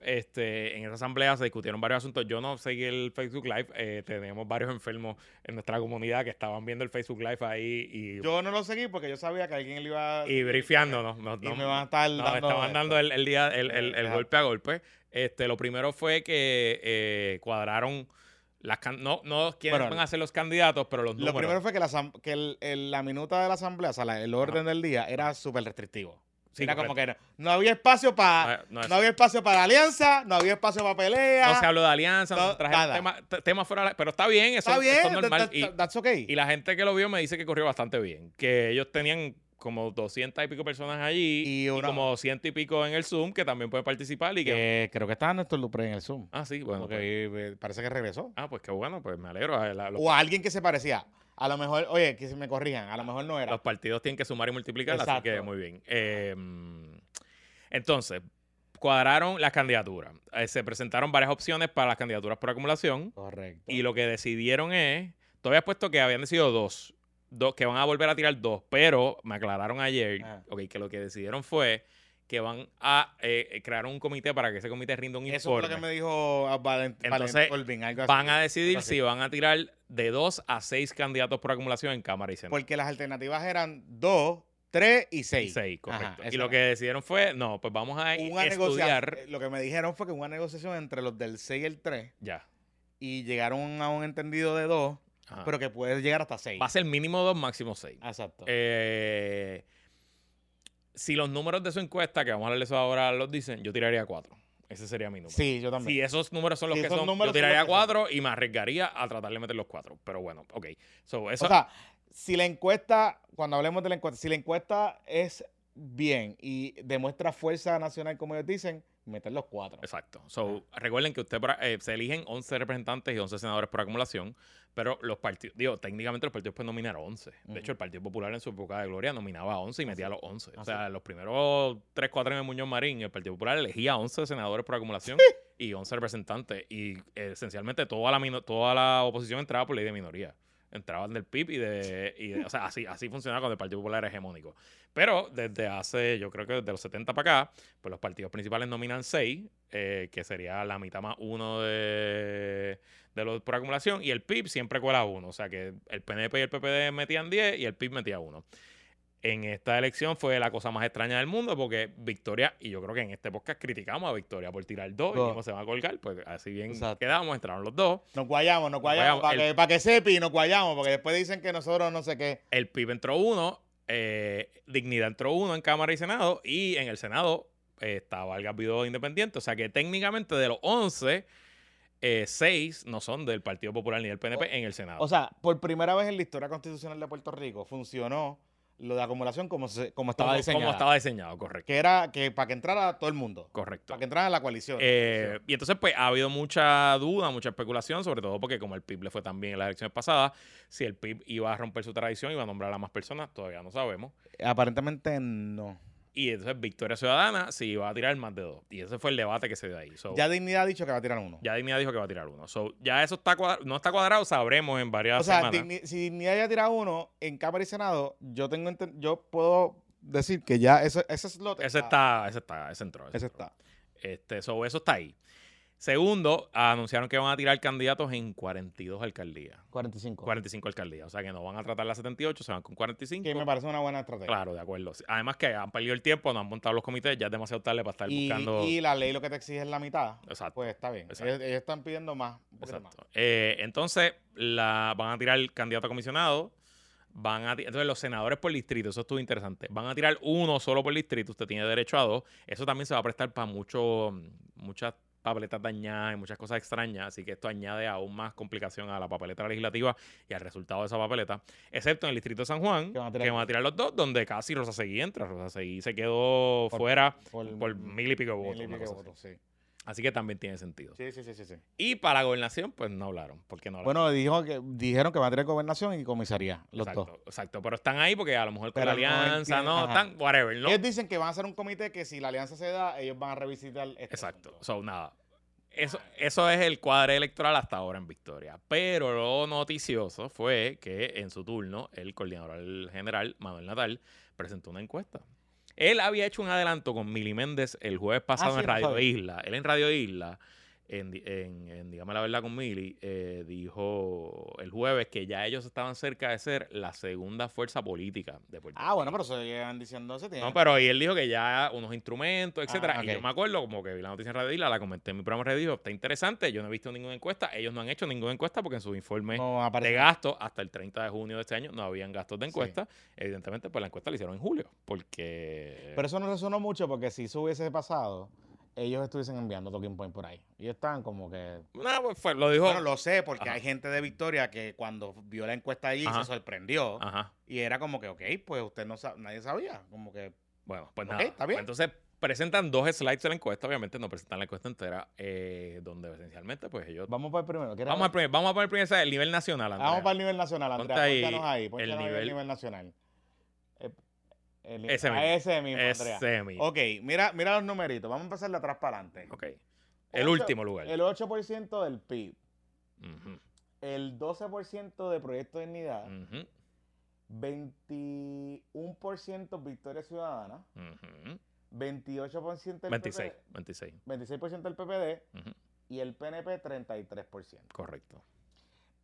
Este, en esa asamblea se discutieron varios asuntos. Yo no seguí el Facebook Live. eh, tenemos varios enfermos en nuestra comunidad que estaban viendo el Facebook Live ahí y,
Yo no lo seguí porque yo sabía que alguien le iba a...
y briefeándonos. Nos,
Y me van a estar
nos
dando...
estaban
esto.
dando el, el día, el, el- golpe a golpe. Este, lo primero fue que eh, cuadraron las can- no, no quiénes
Bueno,
van a ser los candidatos, pero los
Lo
números.
primero fue que, la, que el- el- la minuta de la asamblea, o sea, la- el orden del día era súper restrictivo.
Sí,
era como
correcto.
que no, no había espacio para...
No, no
No había espacio para alianza, no había espacio para pelea.
no se habló de alianza, no, trajeron
nada.
tema- temas fuera, pero está bien, eso,
Está bien,
eso es
that-
normal.
that-
y,
that's okay.
y la gente que lo vio me dice que corrió bastante bien, que ellos tenían como 200 y pico personas allí
Y
y,
una-
como 100 y pico en el Zoom que también pueden participar y que...
Creo que estaba Néstor Dupré en el Zoom.
Ah, sí, bueno. pues-
porque eh, parece que regresó.
ah, pues qué bueno, pues me alegro. eh, la- los,
O a alguien que se parecía. A lo mejor, oye, que se me corrijan, a lo mejor no era.
los partidos tienen que sumar y multiplicar, así
Exacto.
que muy bien. Eh, entonces, cuadraron las candidaturas. Eh, se presentaron varias opciones para las candidaturas por acumulación.
Correcto.
Y lo que decidieron es, todavía puesto que habían decidido dos, dos, que van a volver a tirar dos, pero me aclararon ayer,
Ah.
que lo que decidieron fue que van a eh, crear un comité para que ese comité rinda un
Eso fue
informe.
lo que me dijo ah, Valent
Entonces,
Valent Colvin, algo así.
Van a decidir si van a tirar de dos a seis candidatos por acumulación en Cámara y Senado.
Porque las alternativas eran dos, tres y seis.
Seis, correcto.
Ajá,
y
eso
lo que decidieron fue, no, pues vamos a
Una
estudiar.
negociación. Lo que me dijeron fue que hubo una negociación entre los del 6 y el 3
Ya.
y llegaron a un entendido de dos,
Ajá.
pero que puede llegar hasta 6.
Va a ser mínimo dos, máximo seis.
Exacto.
Eh, si los números de su encuesta, que vamos a eso ahora, los dicen, yo tiraría cuatro. Ese sería mi número.
sí, yo también.
Si esos números son los
Si
que son, yo tiraría
que son.
cuatro y me arriesgaría a tratar de meter los cuatro. Pero bueno, ok. So, eso,
O sea, si la encuesta, cuando hablemos de la encuesta, si la encuesta es bien y demuestra fuerza nacional, como ellos dicen, meter los cuatro.
Exacto. So, recuerden que usted eh, se eligen 11 representantes y 11 senadores por acumulación, pero los partidos, digo, técnicamente los partidos pueden nominar 11. De hecho, el Partido Popular en su época de gloria nominaba 11 y metía a los 11. O sea, los primeros 3, 4 años de Muñoz Marín, el Partido Popular elegía 11 senadores por acumulación y 11 representantes. Y esencialmente toda la, toda la oposición entraba por ley de minoría. Entraban del PIB y de, y de- O sea, así, así funcionaba cuando el Partido Popular era hegemónico. Pero desde hace, yo creo que desde los 70 para acá, pues los partidos principales nominan 6, eh, que sería la mitad más uno de, de los por acumulación, y el PIB siempre cuela uno. O sea que el PNP y el PPD metían 10 y el PIB metía uno. En esta elección fue la cosa más extraña del mundo porque Victoria, y yo creo que en este podcast criticamos a Victoria por tirar dos y cómo se va a colgar, pues así bien
Exacto.
quedamos, entraron los dos.
Nos guayamos, nos guayamos,
guayamos.
para
El-
que, pa' que sepi, nos guayamos, porque después dicen que nosotros no sé qué.
El PIB entró uno, eh, Dignidad entró uno en Cámara y Senado, y en el Senado eh, estaba el Gabido Independiente. O sea que técnicamente de los 11, 6 no son del Partido Popular ni del PNP en el Senado.
O sea, por primera vez en la historia constitucional de Puerto Rico funcionó lo de acumulación como, se- como estaba
como,
diseñado.
como estaba diseñado, correcto.
Que era que para que entrara todo el mundo.
Correcto.
Para que entrara la coalición.
Eh, y entonces, pues, ha habido mucha duda, mucha especulación, sobre todo porque como el PIB le fue tan bien en las elecciones pasadas, si el PIB iba a romper su tradición, iba a nombrar a más personas, todavía no sabemos.
Aparentemente no.
Y entonces Victoria Ciudadana si iba a tirar más de dos. Y ese fue el debate que se dio ahí. So,
Ya Dignidad ha dicho que va a tirar uno.
Ya Dignidad dijo que va a tirar uno. So, ya eso está cuadra- no está cuadrado, sabremos en varias
O sea,
semanas.
Digni- si Dignidad ya tira uno en Cámara y Senado, yo tengo yo puedo decir que ya ese, ese slot
Ese está, ese está, ese entró. ese
Ese
entró.
está.
Este, so, eso está ahí. Segundo, anunciaron que van a tirar candidatos en 42 alcaldías.
45.
45 alcaldías. O sea que no van a tratar las 78, se van con 45.
Que me parece una buena estrategia.
Claro, de acuerdo. Además que han perdido el tiempo, no han montado los comités, ya es demasiado tarde para estar
Y,
buscando.
y la ley lo que te exige es la mitad.
Exacto.
Pues está bien.
Exacto.
Ellos, ellos están pidiendo más.
Exacto. Eh, entonces, la, van a tirar el candidato a comisionado. Van a entonces, los senadores por distrito, eso estuvo interesante. Van a tirar uno solo por distrito, usted tiene derecho a dos. Eso también se va a prestar para mucho, muchas papeletas dañadas y muchas cosas extrañas. Así que esto añade aún más complicación a la papeleta legislativa y al resultado de esa papeleta. Excepto en el distrito de San Juan,
Que van a tirar-
que van a tirar los dos, donde casi Rosa Seguí entra. Rosa Seguí se quedó fuera
Por,
por mil y pico
mil
votos.
y pico votos, sí.
Así que también tiene sentido.
Sí, sí, sí, sí, sí.
Y para gobernación, pues no hablaron. Porque no hablaron.
Bueno, dijo que, dijeron que van a tener gobernación y comisaría, los
exacto,
dos.
exacto. Pero están ahí porque a lo mejor con
Pero
la alianza, no, están, whatever, ¿no?
Ellos dicen que van a hacer un comité que si la alianza se da, ellos van a revisitar este
Exacto.
asunto.
So, nada. Eso, eso es el cuadre electoral hasta ahora en Victoria. Pero lo noticioso fue que en su turno, el coordinador general, Manuel Natal, presentó una encuesta. Él había hecho un adelanto con Mili Méndez el jueves pasado
Ah, sí,
en Radio. Isla. Él en Radio Isla, en, en, en Dígame la Verdad con Mili, eh, dijo el jueves que ya ellos estaban cerca de ser la segunda fuerza política de Puerto
Ah, bueno, pero eso llevan diciendo ese tiempo.
no, pero y él dijo que ya unos instrumentos, etcétera.
Ah,
Y
ok.
yo me acuerdo, como que vi la noticia en Radio Isla, la comenté en mi programa Radio, está interesante. Yo no he visto ninguna encuesta. Ellos no han hecho ninguna encuesta porque en su informe
no
de gastos hasta el 30 de junio de este año no habían gastos de
Sí.
encuesta. Evidentemente, pues la encuesta la hicieron en julio. Porque.
Pero eso no resonó mucho porque si eso hubiese pasado, ellos estuviesen enviando Talking Point por ahí. Y están como que...
No, pues fue- lo dijo.
Bueno, lo sé porque
Ajá.
hay gente de Victoria que cuando vio la encuesta allí
Ajá.
se sorprendió.
Ajá.
Y era como que, ok, pues usted no sabe, nadie sabía. Como que,
Bueno, pues nada.
está bien.
Pues entonces presentan dos slides de la encuesta. Obviamente no presentan la encuesta entera, eh, donde esencialmente, pues ellos.
vamos para el primero. ¿Quieres
Vamos al primer, vamos a poner el primer slide, el nivel nacional.
Vamos
Andrea.
para el nivel nacional,
Ponte
Andrea.
ahí
Pónchanos ahí.
el
ahí el
nivel-
nivel nacional. El-
Ese mismo.
ese mismo, Andrea.
Ese mismo.
Ok, mira, mira los numeritos. Vamos a empezar de atrás para adelante.
Ok. El
Ocho-
último lugar.
El 8% del PIB.
Ujú,
El 12% de Proyecto de Dignidad.
ujú,
21% Victoria Ciudadana.
ujú.
28% del
26,
PPD.
26.
26% del PPD. Y el PNP 33%.
Correcto.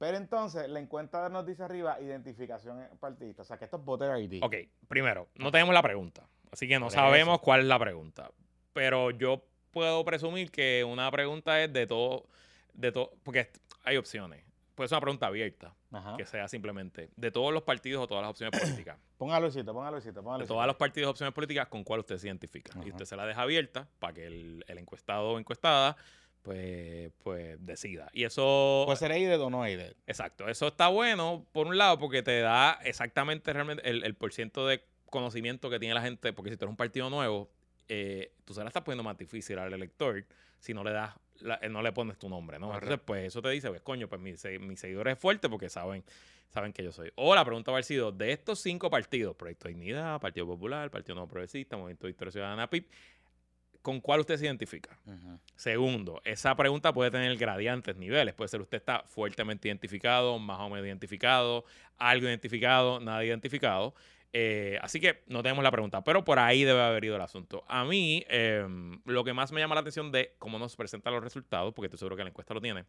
Pero entonces, la encuesta nos dice arriba identificación partidista. O sea, que esto es voter ID.
Ok, primero, no tenemos la pregunta. Así que no
Por
sabemos
eso.
cuál es la pregunta. Pero yo puedo presumir que una pregunta es de todo, de todo, porque hay opciones. Puede ser una pregunta abierta,
Ajá.
que sea simplemente de todos los partidos o todas las opciones políticas.
Póngalo, Luisito, póngalo, Luisito, póngalo.
de todos los partidos o opciones políticas, ¿con cuál usted se identifica? Y usted se la deja abierta para que el, el encuestado o encuestada pues, pues decida. Y eso...
Puede ser aided o no aided.
Exacto, eso está bueno por un lado porque te da exactamente realmente el, el porciento de conocimiento que tiene la gente, porque si tú eres un partido nuevo, eh, tú se la estás poniendo más difícil al elector si no le das, la- eh, no le pones tu nombre, ¿no? Entonces, pues eso te dice, pues coño, pues mi, se- mi seguidor es fuerte porque saben, saben que yo soy. O la pregunta va a haber sido, de estos cinco partidos, Proyecto Dignidad, Partido Popular, Partido Nuevo Progresista, Movimiento Victoria Ciudadana, PIP, ¿con cuál usted se identifica? Segundo, esa pregunta puede tener gradientes, niveles. Puede ser usted está fuertemente identificado, más o menos identificado, algo identificado, nada identificado. Eh, así que no tenemos la pregunta, pero por ahí debe haber ido el asunto. A mí, eh, lo que más me llama la atención de cómo nos presentan los resultados, porque estoy seguro que la encuesta lo tiene,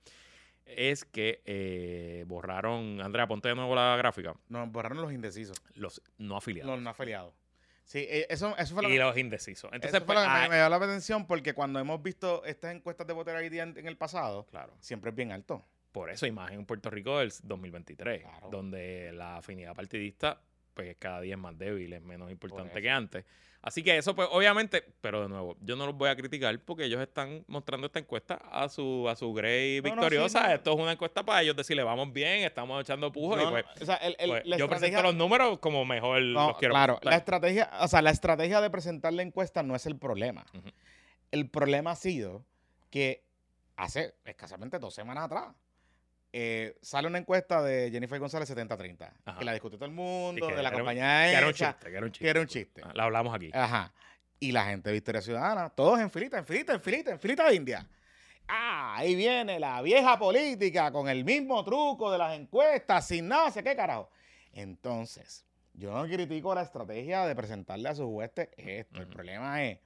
es que eh, borraron, Andrea, ponte de nuevo la gráfica,
Nos borraron los indecisos,
los no afiliados
los no afiliados. Sí, eh, eso, eso fue lo
y
que,
los indecisos. Entonces,
eso fue
pues,
lo que me,
ah,
me llamó la atención porque cuando hemos visto estas encuestas de voter ID en, en el pasado,
claro.
siempre es bien alto.
Por eso, imagen en Puerto Rico del 2023,
Claro.
donde la afinidad partidista pues cada día es más débil, es menos importante que antes. Así que eso, pues, obviamente, pero de nuevo, yo no los voy a criticar porque ellos están mostrando esta encuesta a su, a su Grey
No, no,
victoriosa.
sí, no.
Esto es una encuesta para ellos decirle, vamos bien, estamos echando pujo. y pues,
o sea, el- el-
pues, yo
estrategia-
presento los números como mejor
No,
los quiero
claro, la estrategia, o sea, la estrategia de presentar la encuesta no es el problema. El problema ha sido que hace escasamente dos semanas atrás eh, sale una encuesta de Jennifer González 70-30,
Ajá.
que la discutió todo el mundo,
que
de la
era un-
compañía
Que era un chiste, que era un chiste.
era un chiste.
Ah, La hablamos aquí.
Ajá. Y la gente de Victoria Ciudadana, todos en filita, en filita, en filita, en filita de India. Ah, ahí viene la vieja política con el mismo truco de las encuestas, sin nada, sé qué carajo. Entonces, yo no critico la estrategia de presentarle a sus huestes esto. El problema es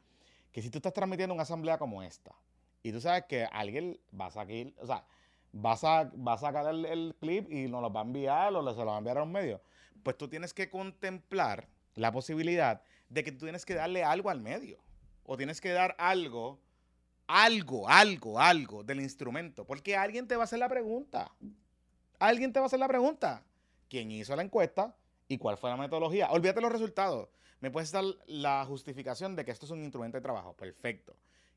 que si tú estás transmitiendo una asamblea como esta Y tú sabes que alguien va a sacar, o sea, va a, va a sacar el, el clip y nos lo va a enviar o se lo va a enviar a un medio. Pues tú tienes que contemplar la posibilidad de que tú tienes que darle algo al medio. O tienes que dar algo, algo, algo, algo del instrumento. Porque alguien te va a hacer la pregunta. Alguien te va a hacer la pregunta. ¿Quién hizo la encuesta y cuál fue la metodología? Olvídate los resultados. Me puedes dar la justificación de que esto es un instrumento de trabajo. Perfecto.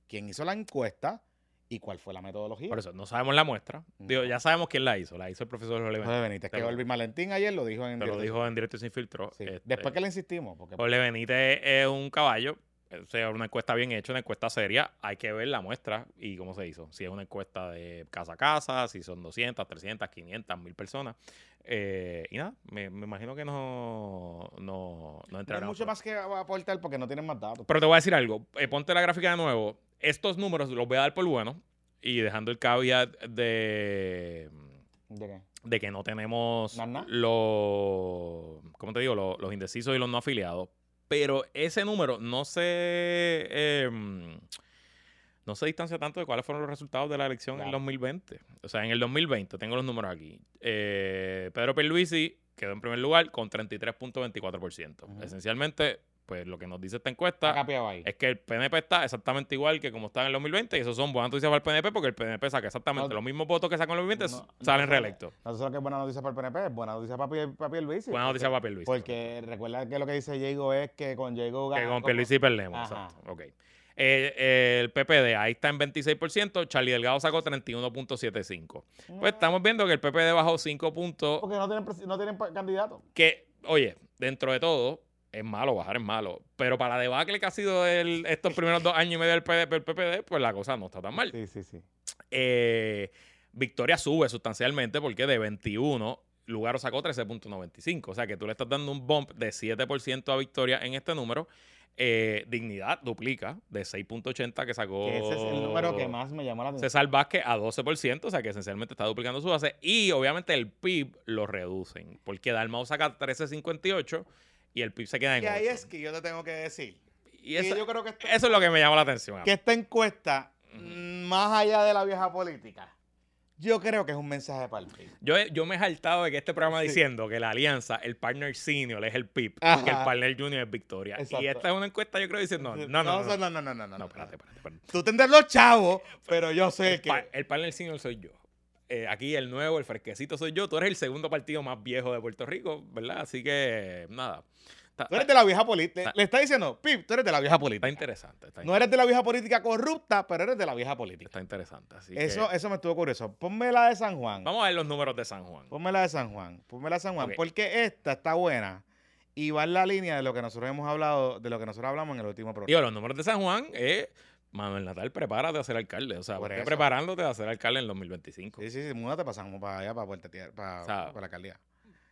¿Quién hizo la encuesta y cuál fue la metodología?
Por eso, no sabemos la muestra. Digo, ya sabemos quién la hizo. La hizo el profesor Jorge Benítez.
Benítez,
Te
que Olvi Valentín ayer lo dijo en
Te lo
directo.
dijo en directo y sin filtro.
Sí.
Este,
Después que le insistimos, porque
Jorge Benítez es un caballo. O sea, una encuesta bien hecha, una encuesta seria. Hay que ver la muestra y cómo se hizo. Si es una encuesta de casa a casa, si son 200, 300, 500, 1000 personas. Eh, y nada, me, me imagino que no, no, no
no hay mucho más que aportar porque no tienen más datos.
Pero te voy a decir algo. eh, ponte la gráfica de nuevo. Estos números los voy a dar por buenos. Y dejando el caveat de,
¿De qué?
de que no tenemos los, ¿cómo te digo? Los, los indecisos y los no afiliados. Pero ese número no se, em, no se distancia tanto de cuáles fueron los resultados de la elección en el
Claro.
2020. O sea, en el 2020, tengo los números aquí. Eh, Pedro Pierluisi quedó en primer lugar con 33.24%.
Ujú.
Esencialmente, pues lo que nos dice esta encuesta es que el PNP está exactamente igual que como estaba en el 2020 y eso son buenas noticias para el PNP porque el PNP saca exactamente
No,
los mismos votos que sacó en el 2020
No, no
salen
sé-
reelectos.
No sé lo que es buena noticia para el PNP, es buena noticia para, para Pierluisi.
Buena noticia para Pierluisi.
Porque recuerda que lo que dice Diego es que con Diego
Que
gana
con Pierluisi perdemos.
Ajá.
Exacto. Ok. Eh, eh, el PPD, ahí está en 26%. Charlie Delgado sacó 31.75. Pues estamos viendo que el PPD bajó 5 puntos.
Porque no tienen, no tienen candidato.
Que, oye, dentro de todo, es malo, bajar es malo. Pero para la debacle que ha sido el- estos primeros dos años y medio del PD del PPD, pues la cosa no está tan mal.
Sí, sí, sí.
Eh, Victoria sube sustancialmente porque de 21, Lugaro sacó 13.95. O sea que tú le estás dando un bump de 7% a Victoria en este número. Eh, Dignidad duplica de 6.80 que sacó.
Que ese es el número que más me llamó la atención.
César Vázquez a 12%, o sea que esencialmente está duplicando su base. Y obviamente el PIB lo reducen, porque Dalmau saca 13.58 y el PIB se queda en
Y ahí
8.
es que yo te tengo que decir.
Y eso,
yo creo que, esta-
eso es lo que me llama la atención.
que esta encuesta, mm, más allá de la vieja política, yo creo que es un mensaje para el PIB.
Yo, yo me he saltado de que este programa
Sí.
diciendo que la alianza, el partner senior es el PIB,
Ajá.
que el partner junior es Victoria.
Exacto.
Y esta es una encuesta, yo creo, diciendo, no, no, no. No,
no, no, no, no, no, no,
No, espérate, espérate, espérate.
Tú tendrás los chavos, pero yo sé
El,
que...
el partner senior soy yo. Eh, aquí el nuevo, el fresquecito soy yo. Tú eres el segundo partido más viejo de Puerto Rico, ¿verdad? Así que, nada. Está,
Tú eres de la vieja política.
Está-
Le está diciendo, Pip, tú eres de la vieja
está
política.
interesante. Está,
No eres de la vieja política corrupta, pero eres de la vieja política.
está interesante. Así
Eso,
que,
eso me estuvo curioso. Ponme la de San Juan.
vamos a ver los números de San Juan.
Ponme la de San Juan. Ponme la de San Juan. Porque esta está buena y va en la línea de lo que nosotros hemos hablado, de lo que nosotros hablamos en el último programa.
Digo, los números de San Juan es Manuel Natal, prepárate a ser alcalde. O sea, preparándote a ser alcalde en 2025.
Sí, sí, sí, múdate Juan, para allá, para Puerto Tierra, para, para la alcaldía.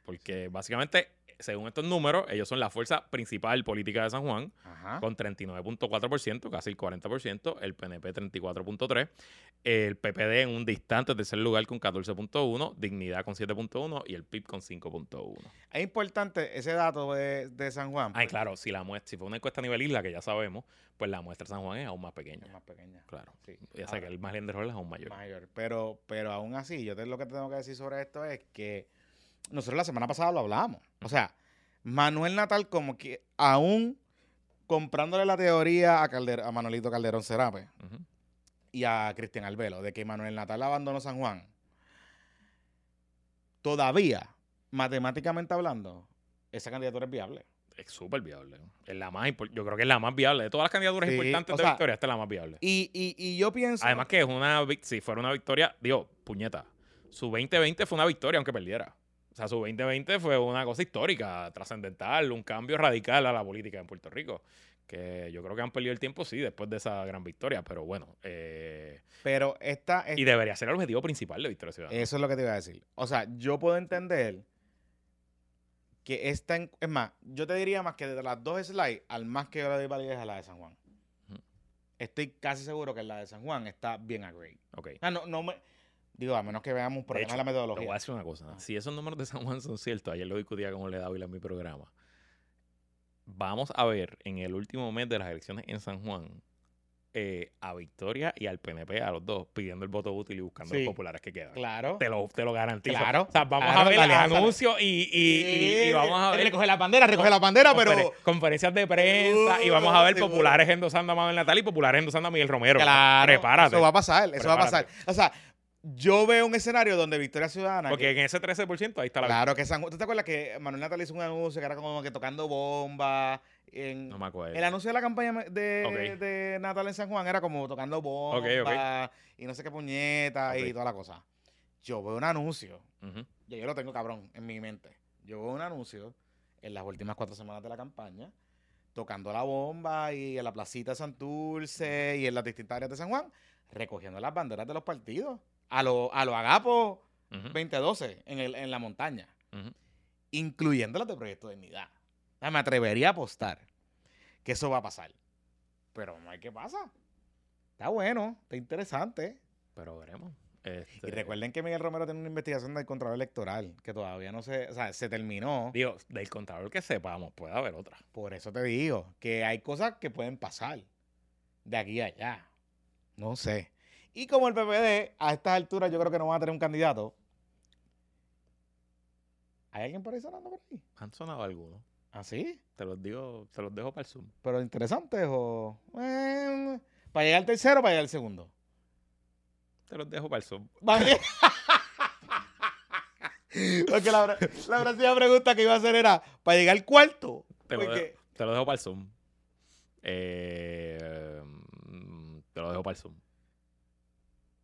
Porque básicamente, según estos números, ellos son la fuerza principal política de San Juan,
Ajá.
con 39.4%, casi el 40%, el PNP 34.3%, el PPD en un distante tercer lugar con 14.1%, Dignidad con 7.1% y el PIB con 5.1%.
Es importante ese dato de, de San Juan.
Ay, claro, si la muestra, si fue una encuesta a nivel isla, que ya sabemos, pues la muestra de San Juan es aún más pequeña.
Es más pequeña.
Claro.
Sí.
Ya sé que el margen de error es aún mayor.
mayor. Pero, pero aún así, yo te, lo que tengo que decir sobre esto es que nosotros la semana pasada lo hablamos. O sea, Manuel Natal como que aún comprándole la teoría a, Calder- a Manuelito Calderón Serape y a Cristian Albelo de que Manuel Natal abandonó San Juan, todavía, matemáticamente hablando, esa candidatura es viable.
Es súper viable. Es la más yo creo que es la más viable. De todas las candidaturas
Sí,
importantes de
sea,
Victoria, esta es la más viable.
Y, y, y yo pienso...
Además que es una, si fuera una victoria, digo, puñeta, su 2020 fue una victoria aunque perdiera. O sea, su 2020 fue una cosa histórica, trascendental, un cambio radical a la política en Puerto Rico. Que yo creo que han perdido el tiempo, sí, después de esa gran victoria, pero bueno. eh,
pero esta...
y debería ser el objetivo principal de Victoria Ciudadana.
Eso es lo que te iba a decir. O sea, yo puedo entender que esta... Es más, yo te diría más que de las dos slides, al más que yo le doy validez a la de San Juan. Estoy casi seguro que la de San Juan está bien a grade.
Ok.
Ah, no, no me... Digo, a menos que veamos un
De
problema
hecho,
en la
te voy a
metodología.
decir una cosa. Si esos números de San Juan son ciertos, ayer lo discutía con Le Dávila en mi programa. Vamos a ver en el último mes de las elecciones en San Juan eh, a Victoria y al PNP, a los dos, pidiendo el voto útil y buscando
Sí.
los populares que quedan.
Claro.
Te lo, te lo garantizo.
Claro.
O sea, vamos
Claro,
a ver el anuncio y, y- y- y vamos a ver
Recoge la bandera, recoge la bandera, pero.
conferen- conferencias de prensa y vamos a ver populares endosando a Mabel Natal y populares endosando a Miguel Romero.
Claro.
Prepárate.
Eso va a pasar, eso va a pasar. O sea, yo veo un escenario donde Victoria Ciudadana.
Porque
que-
en ese 13% ahí está la
claro que San Juan. ¿Tú te acuerdas que Manuel Natal hizo un anuncio que era como que tocando bombas? En,
No me acuerdo.
El anuncio de la campaña de, de Natal en San Juan era como tocando bombas
ok.
y no sé qué puñetas
Ok.
y toda la cosa. Yo veo un anuncio, ya yo lo tengo cabrón en mi mente. Yo veo un anuncio en las últimas cuatro semanas de la campaña tocando la bomba y en la placita de Santurce y en las distintas áreas de San Juan, recogiendo las banderas de los partidos a los a lo Agapo
Ujú.
2012 en, el, en la montaña, incluyendo las de Proyecto Dignidad. O sea, me atrevería a apostar que eso va a pasar. Pero no hay que pasa. Está bueno, está interesante.
Pero veremos.
Y
Este,
recuerden que Miguel Romero tiene una investigación del Contralor Electoral que todavía no se, o sea, se terminó.
Digo, del contador que sepamos, puede haber otra.
Por eso te digo que hay cosas que pueden pasar de aquí a allá. No sé. Y como el PPD a estas alturas yo creo que no va a tener un candidato. ¿Hay alguien por ahí sonando por ahí?
Han sonado algunos.
¿Ah, sí?
Te los digo, te los dejo para el Zoom.
¿Pero interesantes o...? eh, ¿Para llegar al tercero o para llegar al segundo?
Te los dejo para el Zoom.
Vale. Porque la, la próxima pregunta que iba a hacer era, ¿para llegar al cuarto?
Te lo, dejo, te lo dejo para el Zoom. Eh, mm, te lo dejo para el Zoom.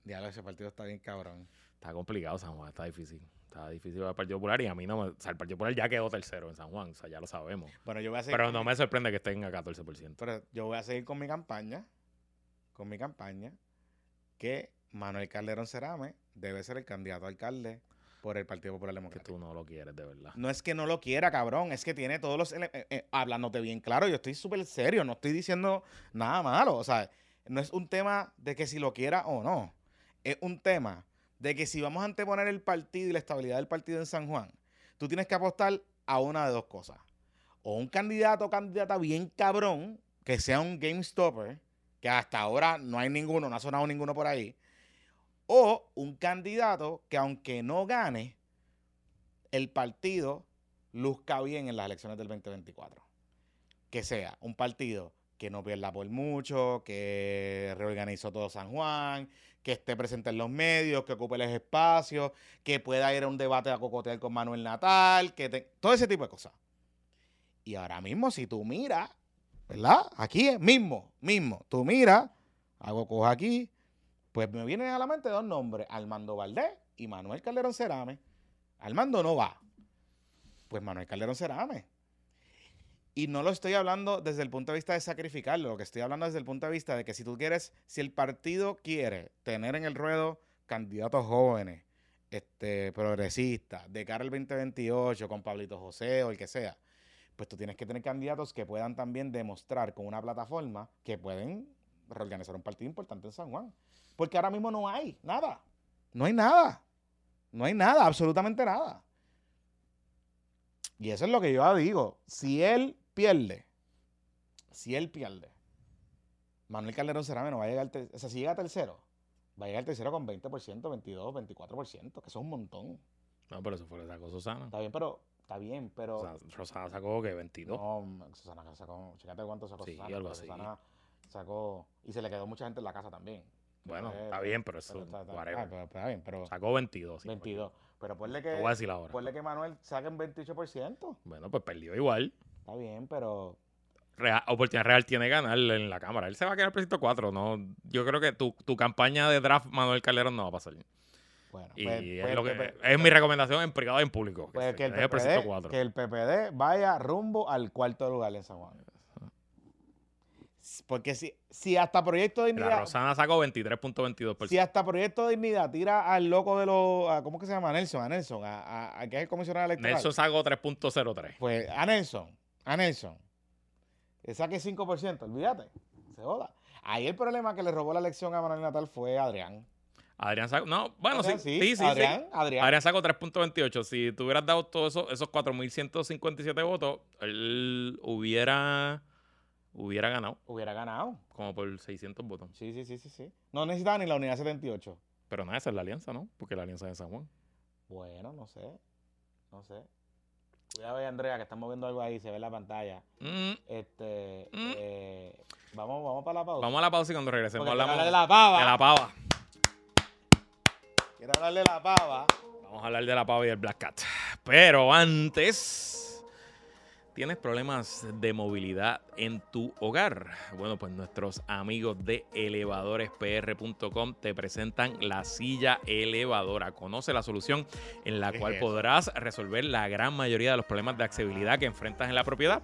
Diablo, ese partido está bien cabrón.
Está complicado San Juan, está difícil. Está difícil para el Partido Popular y a mí no me... O sea, el Partido Popular ya quedó tercero en San Juan, o sea, ya lo sabemos.
Bueno, yo voy a seguir
Pero no
mi-
me sorprende que estén a 14%.
pero yo voy a seguir con mi campaña, con mi campaña, que Manuel Calderón Cerame debe ser el candidato a alcalde por el Partido Popular
Que
Democrático.
tú no lo quieres, de verdad.
No es que no lo quiera, cabrón, es que tiene todos los... eh, eh, hablándote bien claro, yo estoy súper serio, no estoy diciendo nada malo, o sea, no es un tema de que si lo quiera o no, es un tema de que si vamos a anteponer el partido y la estabilidad del partido en San Juan, tú tienes que apostar a una de dos cosas. O un candidato o candidata bien cabrón, que sea un game stopper, que hasta ahora no hay ninguno, no ha sonado ninguno por ahí, o un candidato que aunque no gane, el partido luzca bien en las elecciones del 2024. Que sea un partido que no pierda por mucho, que reorganizó todo San Juan, que esté presente en los medios, que ocupe los espacios, que pueda ir a un debate a cocotear con Manuel Natal, que todo ese tipo de cosas. Y ahora mismo, si tú miras, ¿verdad? Aquí mismo, mismo. Tú miras, hago coja aquí, pues me vienen a la mente dos nombres, Armando Valdés y Manuel Calderón Cerame. Armando no va. Pues Manuel Calderón Cerame. Y no lo estoy hablando desde el punto de vista de sacrificarlo, lo que estoy hablando desde el punto de vista de que si tú quieres, si el partido quiere tener en el ruedo candidatos jóvenes, este, progresistas, de cara al 2028, con Pablito José o el que sea, pues tú tienes que tener candidatos que puedan también demostrar con una plataforma que pueden reorganizar un partido importante en San Juan. Porque ahora mismo no hay nada. No hay nada. No hay nada, absolutamente nada. Y eso es lo que yo digo. Si él pierde, si él pierde, Manuel Calderón Cerame va a llegar, o sea, si llega tercero, va a llegar tercero con 20%, 22, 24%, que eso es un montón.
No, pero eso fue lo que sacó Susana.
Está bien, pero, está bien, pero...
O sea, Rosana sacó que 22.
No, Susana sacó, chécate cuánto sacó
Sí,
Susana.
algo así.
Susana sacó, y se le quedó mucha gente en la casa también.
bueno,
Eh,
está bien, pero eso,
está- está-
whatever.
ah, pero- está bien, pero
Sacó 22. sí,
22. Pero ponle
Te
que,
voy a decir ahora.
ponle que Manuel saque un 28%.
Bueno, pues perdió igual.
Está bien, pero
Real- oportunidad real tiene ganar en la Cámara. Él se va a quedar precinto 4. No, yo creo que tu, tu campaña de draft Manuel Calderón no va a pasar.
bueno.
Y
pues-
es,
pues-
lo que,
pues-
es mi recomendación en privado y en público.
pues
se
que, el PPD,
4.
que el PPD vaya rumbo al cuarto lugar en San Juan. Porque si, si hasta Proyecto de
La
Dignidad,
Rosana sacó 23.22%.
si hasta Proyecto de Dignidad tira al loco de los, a- ¿cómo que se llama? A Nelson, a Nelson, a, a- a que es el comisionado electoral.
Nelson sacó 3.03.
Pues a Nelson, a Nelson, que saque 5%, olvídate, se joda. Ahí el problema que le robó la elección a Manuel Natal fue Adrián.
Adrián sacó. No, bueno, sí,
Adrián,
sí, sí. sí.
Adrián, Adrián.
Adrián sacó 3.28. Si tú hubieras dado todos esos, esos 4.157 votos, él hubiera hubiera ganado,
Hubiera ganado.
como por 600 votos.
Sí, sí, sí, sí, sí. No necesitaba ni la unidad 78.
Pero nada, esa es la alianza, ¿no? Porque la alianza es de San Juan.
Bueno, no sé. No sé. Cuidado Andrea, que estamos viendo algo ahí, se ve en la pantalla.
Mm,
Este,
Mm.
eh, vamos, vamos para la pausa.
vamos a la pausa y cuando regresemos
Porque quiero
hablamos
hablar de la pava.
de la pava.
Quiero hablar de la pava.
Vamos a hablar de la pava y el Black Cat. Pero antes, ¿tienes problemas de movilidad en tu hogar? Bueno, pues nuestros amigos de elevadorespr.com te presentan la silla elevadora. Conoce la solución en la
¿Qué
cual podrás resolver la gran mayoría de los problemas de accesibilidad que enfrentas en la propiedad.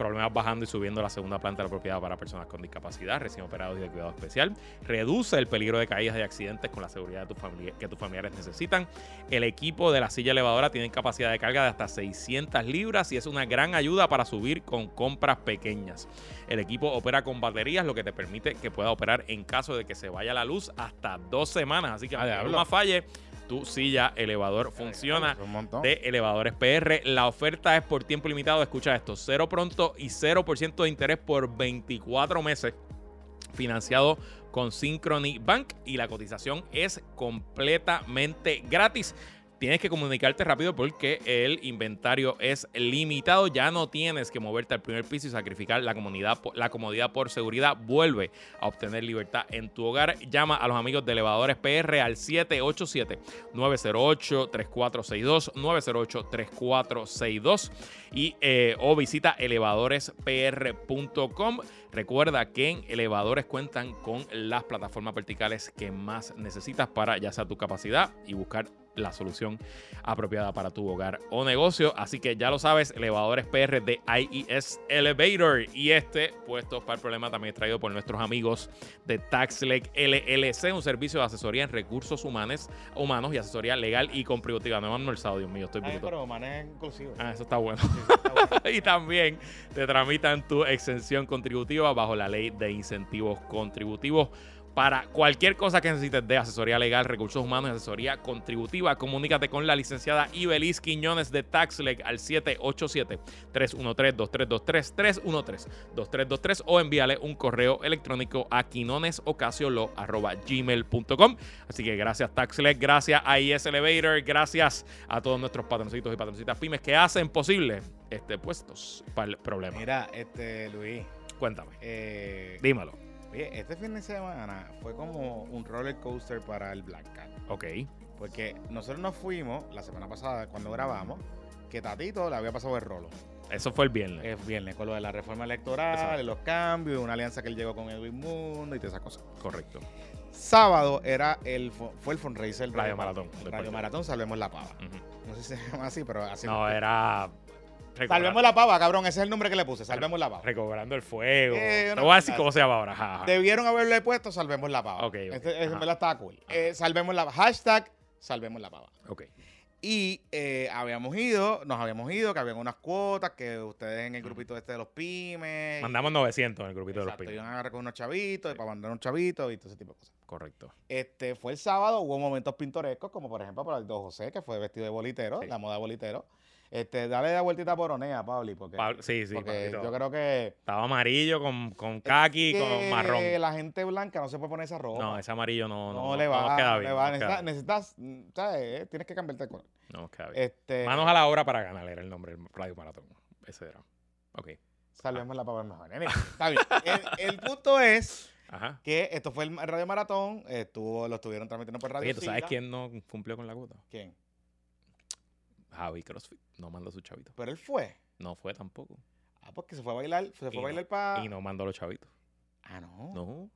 Problemas bajando y subiendo la segunda planta de la propiedad para personas con discapacidad, recién operados y de cuidado especial. Reduce el peligro de caídas y accidentes con la seguridad de tu familia, que tus familiares necesitan. El equipo de la silla elevadora tiene capacidad de carga de hasta 600 libras y es una gran ayuda para subir con compras pequeñas. El equipo opera con baterías, lo que te permite que pueda operar en caso de que se vaya la luz hasta dos semanas. Así que
Ah,
aunque más falle, tu silla elevador funciona de Elevadores PR. La oferta es por tiempo limitado. Escucha esto: cero pronto y 0% de interés por 24 meses. Financiado con Synchrony Bank y la cotización es completamente gratis. Tienes que comunicarte rápido porque el inventario es limitado. Ya no tienes que moverte al primer piso y sacrificar la comodidad, la comodidad por seguridad. Vuelve a obtener libertad en tu hogar. Llama a los amigos de Elevadores PR al 787-908-3462, 908-3462 y eh, o visita elevadorespr.com. Recuerda que en Elevadores cuentan con las plataformas verticales que más necesitas para ya sea tu capacidad y buscar la solución apropiada para tu hogar o negocio. Así que ya lo sabes, elevadores PR de IES Elevator. Y este puesto para el problema también es traído por nuestros amigos de TaxLec LLC, un servicio de asesoría en recursos humanos, humanos y asesoría legal y contributiva. No me han almorzado, Dios mío, estoy
Ay,
bruto.
pero maneja inclusivo.
Ah, eso está bueno.
Sí, está bueno.
y también te tramitan tu exención contributiva bajo la ley de incentivos contributivos. Para cualquier cosa que necesites de asesoría legal, recursos humanos y asesoría contributiva, comunícate con la licenciada Ibelis Quiñones de TaxLeg al 787-313-2323, 313-2323 o envíale un correo electrónico a quinonesocasiolo.gmail.com. Así que gracias TaxLeg, gracias a IS Elevator, gracias a todos nuestros patroncitos y patroncitas pymes que hacen posible este puestos para el problema.
Mira, este, Luis,
Cuéntame,
eh,
dímelo.
Oye, este fin de semana fue como un roller coaster para el Black Cat.
Ok.
Porque nosotros nos fuimos la semana pasada cuando grabamos, que Tatito le había pasado el rolo.
Eso fue el viernes.
Es viernes con lo de la reforma electoral,
Exacto.
los cambios, una alianza que él llegó con Edwin Mundo y todas esas cosas.
Correcto.
Sábado era el fue el fundraiser de-
Radio Maratón,
Radio. Maratón Salvemos la Pava. No sé si se llama así, pero así.
No, era.
Salvemos la Pava, cabrón. Ese es el nombre que le puse. Salvemos la Pava.
Recobrando el fuego.
Eh,
Te
una
voy a decir
cosa
cómo se llama ahora. ja, ja.
Debieron haberle puesto Salvemos la Pava.
Ok, ok.
Este, en
Ajá.
verdad estaba cool. Eh, salvemos la Hashtag Salvemos la Pava.
Ok.
Y eh, habíamos ido, nos habíamos ido, que habían unas cuotas que ustedes en el grupito este de los pymes.
Mandamos 900 en el grupito
Exacto,
de los
iban
pymes.
a agarrar con unos chavitos, y para mandar un chavito y todo ese tipo de cosas.
Correcto.
Este fue el sábado, hubo momentos pintorescos, como por ejemplo para el Don José, que fue vestido de bolitero,
Sí.
la moda bolitero. Este, dale la vueltita por Onea, Pabli, porque,
Pablo- sí, sí.
porque yo creo que,
Estaba amarillo con, con kaki,
que
con marrón.
la gente blanca no se puede poner esa ropa.
No, ese amarillo no,
no,
no,
le
no
va,
nos queda
no
bien.
le va.
no
Necesitas, necesitas, ¿sabes? Tienes que cambiarte de color.
No nos queda bien.
Este,
Manos a la obra para ganar era el nombre del Radio Maratón. Ese era. Ok.
Salvemos la pava mejor. Está bien. El, el punto es
Ajá.
que esto fue el Radio Maratón, estuvo, lo estuvieron transmitiendo por Radio
Oye, ¿tú sabes quién no cumplió con la cuota?
¿Quién?
Javi CrossFit. No mandó su chavito.
Pero él fue.
No fue tampoco.
Ah, porque se fue a bailar, se fue
Y
a
no-
bailar para...
Y no mandó los chavitos.
Ah, no.
No.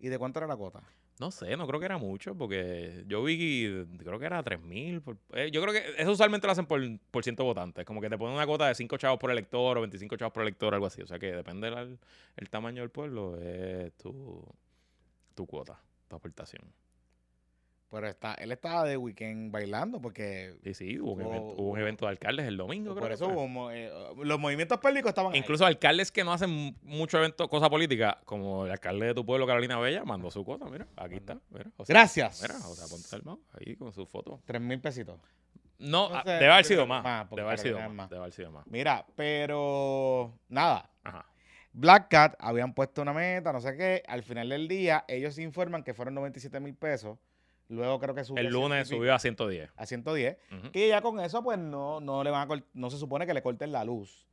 ¿Y de cuánto era la cuota?
No sé, no creo que era mucho, porque yo vi, creo que era 3 mil. eh, yo creo que eso usualmente lo hacen por, por ciento votantes. Como que te ponen una cuota de 5 chavos por elector o 25 chavos por elector, algo así. O sea que depende del el tamaño del pueblo, es tu, tu cuota, tu aportación.
Pero está, él estaba de weekend bailando porque...
Sí, sí, hubo un,
Oh,
evento, hubo un evento de alcaldes el domingo. creo
por eso hubo eh, los movimientos pélvicos estaban ahí.
Incluso alcaldes que no hacen mucho evento, cosa política, como el alcalde de tu pueblo, Carolina Bella, mandó su cuota. Mira, aquí está. Mira,
Gracias.
Mira, o sea, ponte el mouse ahí con su foto.
Tres mil pesitos.
No,
No
ah,
sé,
debe haber sido
más,
debe haber sido más. Debe haber sido más.
Mira, pero... Nada.
Ajá.
Black Cat habían puesto una meta, no sé qué. Al final del día, ellos informan que fueron 97 mil pesos. Luego creo que subió
El lunes
100 y pico,
subió a 110.
a 110.
Ujú.
Que ya con eso, pues no, no le van a no se supone que le corten la luz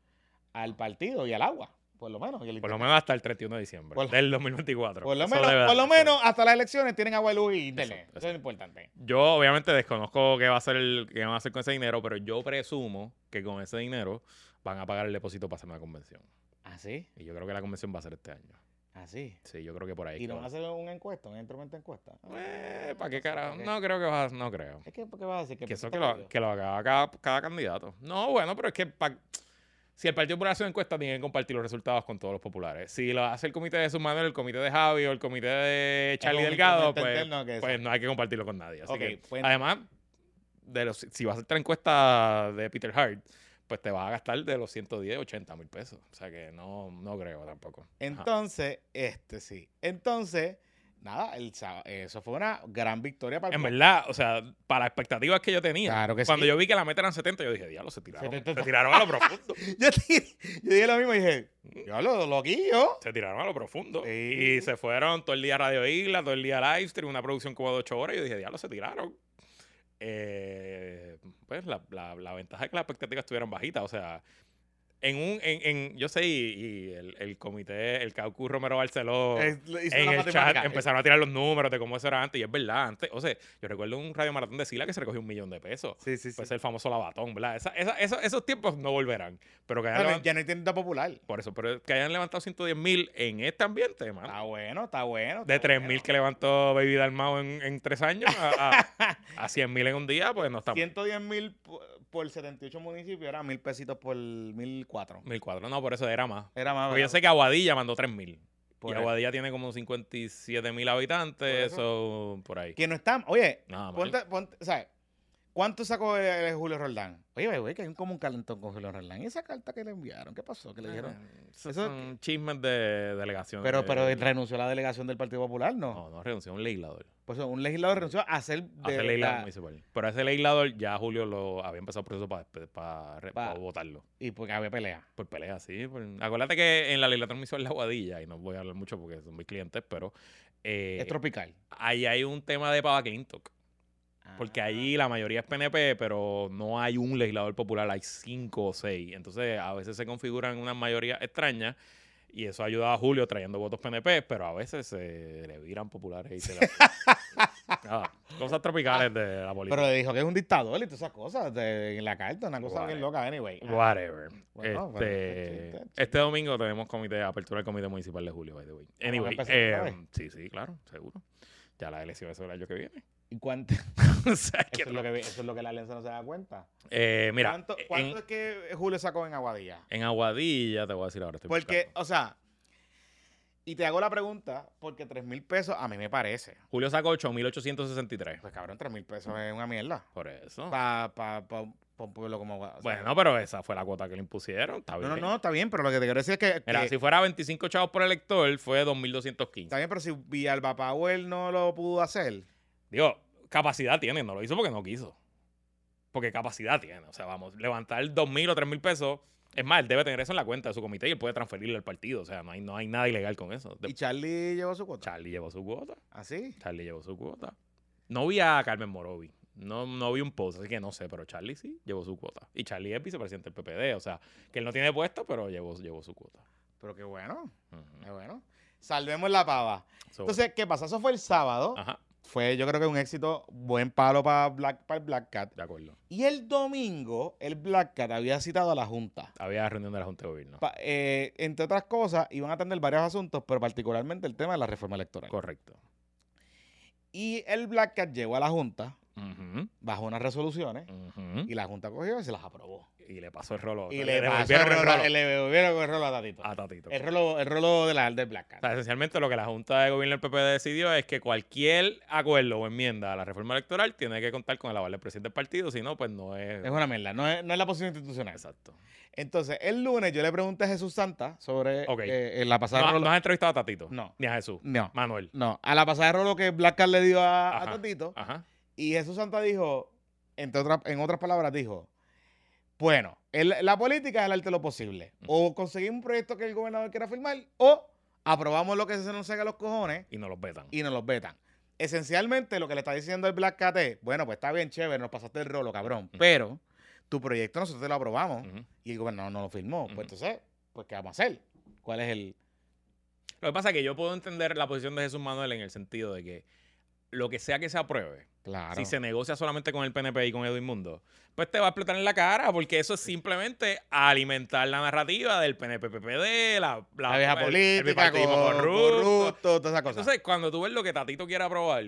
al partido y al agua, por lo menos. y el
Por lo menos hasta el 31 de diciembre
Por-
del 2024.
Por lo
Eso
menos, por lo menos hasta las elecciones tienen agua y luz y internet.
Exacto,
Eso es lo importante.
Yo obviamente desconozco qué va a hacer el, qué van a hacer con ese dinero, pero yo presumo que con ese dinero van a pagar el depósito para hacer una convención.
Así,
Y yo creo que la convención va a ser este año.
Así.
Sí, yo creo que por ahí.
Y no
va.
van a hacer una encuesta, un instrumento de encuesta.
Eh, ¿Para qué carajo? No creo que va, no creo.
Es que, ¿por qué vas a decir que
Que eso que lo, que lo haga cada, cada candidato. No, bueno, pero es que pa- si el Partido Popular hace una encuesta, tienen que compartir los resultados con todos los populares. Si lo hace el comité de Manuel, el comité de Javi o el comité de Charlie Delgado, pues, pues no hay que compartirlo con nadie. Así
Ok,
que,
pues-
además, de los, si vas a hacer la encuesta de Peter Hart, pues te vas a gastar de los 110, 80 mil pesos. O sea que no, no creo tampoco. Ajá.
Entonces, este sí. Entonces, nada, el, eso fue una gran victoria para el
En verdad, o sea, para las expectativas que yo tenía,
Claro que
cuando
sí.
yo vi que la meta eran 70, yo dije, diablo, se tiraron.
70.
Se tiraron a lo profundo.
Yo, dije lo mismo y dije, yo lo loquillo.
Se tiraron a lo profundo.
Sí.
Y se fueron todo el día a Radio Isla, todo el día a Livestream, una producción como de 8 horas. Y yo dije, diablo, se tiraron. Eh, pues la, la, ventaja es que las expectativas estuvieran bajitas. O sea, en un, en, en yo sé, y, y el, el comité, el Caucu Romero Barceló.
Eh,
en el chat empezaron a tirar los números de cómo eso era antes. Y es verdad, antes, o sea, yo recuerdo un radio maratón de Sila que se recogió un millón de pesos.
Sí, sí, sí.
Pues el famoso lavatón, ¿verdad? Esa- esa- esos, esos tiempos no volverán. Pero que hayan levant-
ya no hay tienda popular.
por eso, pero que hayan levantado 110 mil en este ambiente.
Está bueno, está bueno.
De
está
3 mil
bueno.
que levantó Baby Dalmao en, en tres años a, a, a 100 mil en un día, pues no está mal.
110 mil por 78 municipios era mil pesitos por 1004.
1004, no, por eso era más.
Era más.
Porque yo sé que Aguadilla mandó 3 mil. Y. Aguadilla tiene como 57 mil habitantes, eso por ahí.
Que no está. Oye,
Nada
ponte, ponte, ¿sabes? ¿Cuánto sacó eh, Julio Roldán? Oye, güey, que hay un- como un calentón con Julio Roldán. ¿Y esa carta que le enviaron? ¿Qué pasó? ¿Qué le dijeron?
Eh, esos
Eso-
son chismes de delegación.
Pero,
de-
pero renunció a la delegación del Partido Popular, ¿no?
No, no renunció, un legislador.
Pues un legislador renunció a hacer de
Hace legislador
la-
municipal. Pero ese legislador ya Julio lo había empezado el proceso para
Pa-
votarlo.
y porque había pelea.
Por pelea, sí. por- Acuérdate que en la legislatura municipal de Aguadilla, y no voy a hablar mucho porque son mis clientes, pero eh,
es tropical.
ahí hay un tema de Pava Clinton. Porque
Ah.
allí la mayoría es PNP, pero no hay un legislador popular, hay cinco o seis. Entonces a veces se configuran unas mayorías extrañas y eso ayuda a Julio trayendo votos PNP, pero a veces se le viran populares y se Nada, cosas tropicales de la política.
Pero le dijo que es un dictador y todas esas cosas de, en la carta, una cosa bien loca, anyway.
Whatever.
Bueno,
este,
bueno,
este domingo tenemos comité, apertura del comité municipal de Julio, by the way. Anyway, eh,
vez.
sí, sí, claro, seguro. Ya las elecciones son el año que viene.
¿Y cuánto?
o sea, que
Eso es, lo que, eso es lo que la alianza no se da cuenta.
eh, mira,
¿Cuánto,
en-
cuánto es que Julio sacó en Aguadilla?
En Aguadilla, te voy a decir ahora. Estoy
Porque,
buscando.
o sea, y te hago la pregunta, porque 3 mil pesos a mí me parece.
Julio sacó 8.863.
Pues cabrón, 3 mil pesos es una mierda.
Por eso.
Para pa, pa, pa un pueblo como Aguadilla. O sea,
bueno, pero esa fue la cuota que le impusieron. Está
no,
bien.
no, no, está bien, pero lo que te quiero decir es que.
Mira,
que-
si fuera 25 chavos por elector, fue 2.215.
Está bien, pero si Villalba Powell no lo pudo hacer.
Digo, capacidad tiene. No lo hizo porque no quiso. Porque capacidad tiene. O sea, vamos, levantar 2.000 o 3.000 pesos. Es más, él debe tener eso en la cuenta de su comité y él puede transferirle al partido. O sea, no hay, no hay nada ilegal con eso.
Y Charlie llevó su cuota.
Charlie llevó su cuota.
¿Así?
Charlie llevó su cuota. No vi a Carmen Morovi. No, no vi un post, así que no sé, pero Charlie sí llevó su cuota. Y Charlie es vicepresidente del PPD, o sea, que él no tiene puesto, pero llevó, llevó su cuota.
Pero qué bueno,
Ujú.
qué bueno. Salvemos la pava.
So,
Entonces, ¿qué pasa? Eso fue el sábado.
ajá,
Fue, yo creo que un éxito, buen palo para Black, para el Black Cat.
de acuerdo.
Y el domingo, el Black Cat había citado a la Junta.
Había reunión de la Junta de Gobierno.
Pa- eh, entre otras cosas, iban a atender varios asuntos, pero particularmente el tema de la reforma electoral.
Correcto.
Y el Black Cat llegó a la Junta Bajo unas resoluciones y la Junta cogió y se las aprobó.
Y le pasó el rolo.
Y le, pasó
devolvieron
el
el
rolo, le devolvieron el rolo a Tatito.
a Tatito.
El rolo, el rolo de la, del Black Cat.
O sea, esencialmente lo que la Junta de Gobierno del PPD decidió es que cualquier acuerdo o enmienda a la reforma electoral tiene que contar con el aval del presidente del partido, si no, pues no es...
Es una mierda, no es, no es la posición institucional.
Exacto.
Entonces, el lunes yo le pregunté a Jesús Santa sobre eh, en la pasada
No,
rolo.
no has entrevistado a Tatito.
No.
Ni a Jesús.
No,
Manuel.
no. A la pasada rolo que Black Cat le dio a, a. Tatito.
Ajá.
Y Jesús Santa dijo, entre otras, en otras palabras, dijo, Bueno, el- la política es el arte de lo posible.
Mm.
O conseguimos un proyecto que el gobernador quiera firmar, o aprobamos lo que se nos saca a los cojones
Y no los vetan.
y nos los vetan. Esencialmente, lo que le está diciendo el Black Cat es, bueno, pues está bien chévere, nos pasaste el rolo, cabrón.
Mm.
Pero tu proyecto nosotros te lo aprobamos y el gobernador no lo firmó. Pues entonces, pues ¿qué vamos a hacer? ¿Cuál es el...?
Lo que pasa es que yo puedo entender la posición de Jesús Manuel en el sentido de que lo que sea que se apruebe,
Claro.
si se negocia solamente con el PNP y con Edwin Mundo, pues te va a explotar en la cara, porque eso es simplemente alimentar la narrativa del PNP-PPD, la,
la vieja
el- el
política,
bipartidismo
con-
corrupto.
corrupto, todas esas cosas.
Entonces, cuando tú ves lo que Tatito quiere aprobar,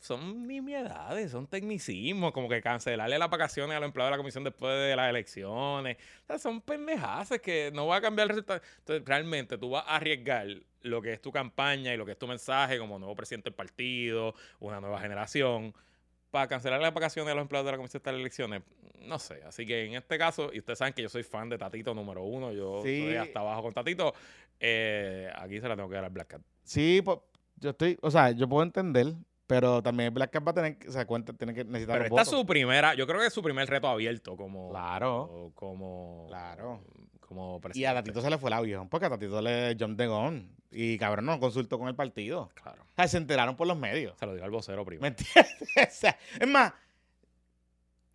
son nimiedades, son tecnicismos, como que cancelarle las vacaciones a los empleados de la comisión después de las elecciones. O sea, son pendejadas que no va a cambiar el resultado. Entonces, realmente tú vas a arriesgar lo que es tu campaña y lo que es tu mensaje como nuevo presidente del partido, una nueva generación, para cancelar las vacaciones a los empleados de la comisión de las elecciones. No sé, así que en este caso, y ustedes saben que yo soy fan de Tatito número uno, yo
Sí.
soy hasta abajo con Tatito, eh, aquí se la tengo que dar al Black Cat.
Sí, pues, yo estoy, o sea, yo puedo entender, pero también Black Cat va a tener, que- o sea, cuenta, tiene que necesitar
Pero
los
esta es su primera, yo creo que es su primer reto abierto como,
Claro.
o- como,
Claro.
como
Y a
presidente.
Tatito se le fue el avión, porque a Tatito le John de Gone. Y cabrón no consultó con el partido.
Claro.
O sea, se enteraron por los medios.
Se lo digo al vocero primero.
¿Me entiendes? O sea, es más,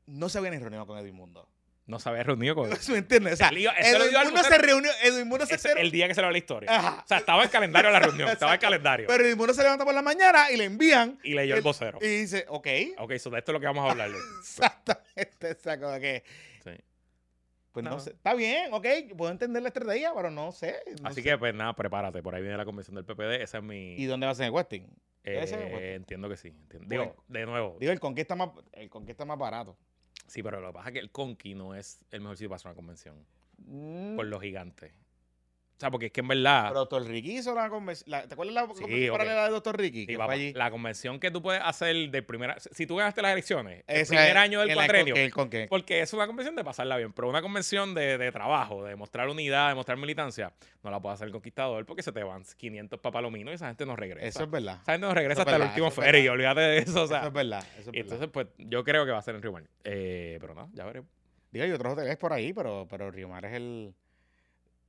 no se había ni reunido con Edwin Mundo.
No se había reunido con
¿Me entiendes? O sea,
El lío- eso
Edwin Mundo se
vocero.
reunió, Edwin Mundo se
el día que se le va la historia.
Ajá.
O sea, estaba en calendario la reunión, estaba en calendario.
Pero Edwin Mundo se levanta por la mañana y le envían.
y leyó el
el-
vocero.
Y dice, ok.
Ok, so de esto es lo que vamos a hablar.
Exactamente. O sea, como que,
Sí.
pues no.
No.
sé. Está bien, ok. Puedo entender la estrategia, pero no sé. no
Así
sé.
que, pues nada, prepárate. Por ahí viene la convención del PPD. Esa es mi.
¿Y dónde va a ser el Westing?
eh,
el-
entiendo que sí. entiendo. Digo,
Bueno.
de nuevo.
Digo, el conquista más, el conquista más barato.
Sí, pero lo que pasa es que el Conqui no es el mejor sitio para hacer una convención.
Mm,
Por los gigantes. O sea, porque es que en verdad.
Pero Doctor Ricky hizo la convención. ¿Te acuerdas la
Sí,
convención paralela de Doctor Ricky?
Sí,
que
papá. La convención que tú puedes hacer de primera. Si tú ganaste las elecciones, el primer año del cuatrenio. Porque es una convención de pasarla bien, pero una convención de, de trabajo, de mostrar unidad, de mostrar militancia, no la puede hacer el conquistador porque se te van 500 papalominos y esa gente no regresa.
Eso es verdad.
esa gente no regresa
es
hasta el último
eso es
feria y
verdad.
olvídate de eso. O sea,
eso es verdad. Eso es
y
verdad.
entonces, pues yo creo que va a ser en Rio Mar. Eh, pero no, ya veremos.
Digo, hay otros hoteles por ahí, pero, pero Río Mar es el.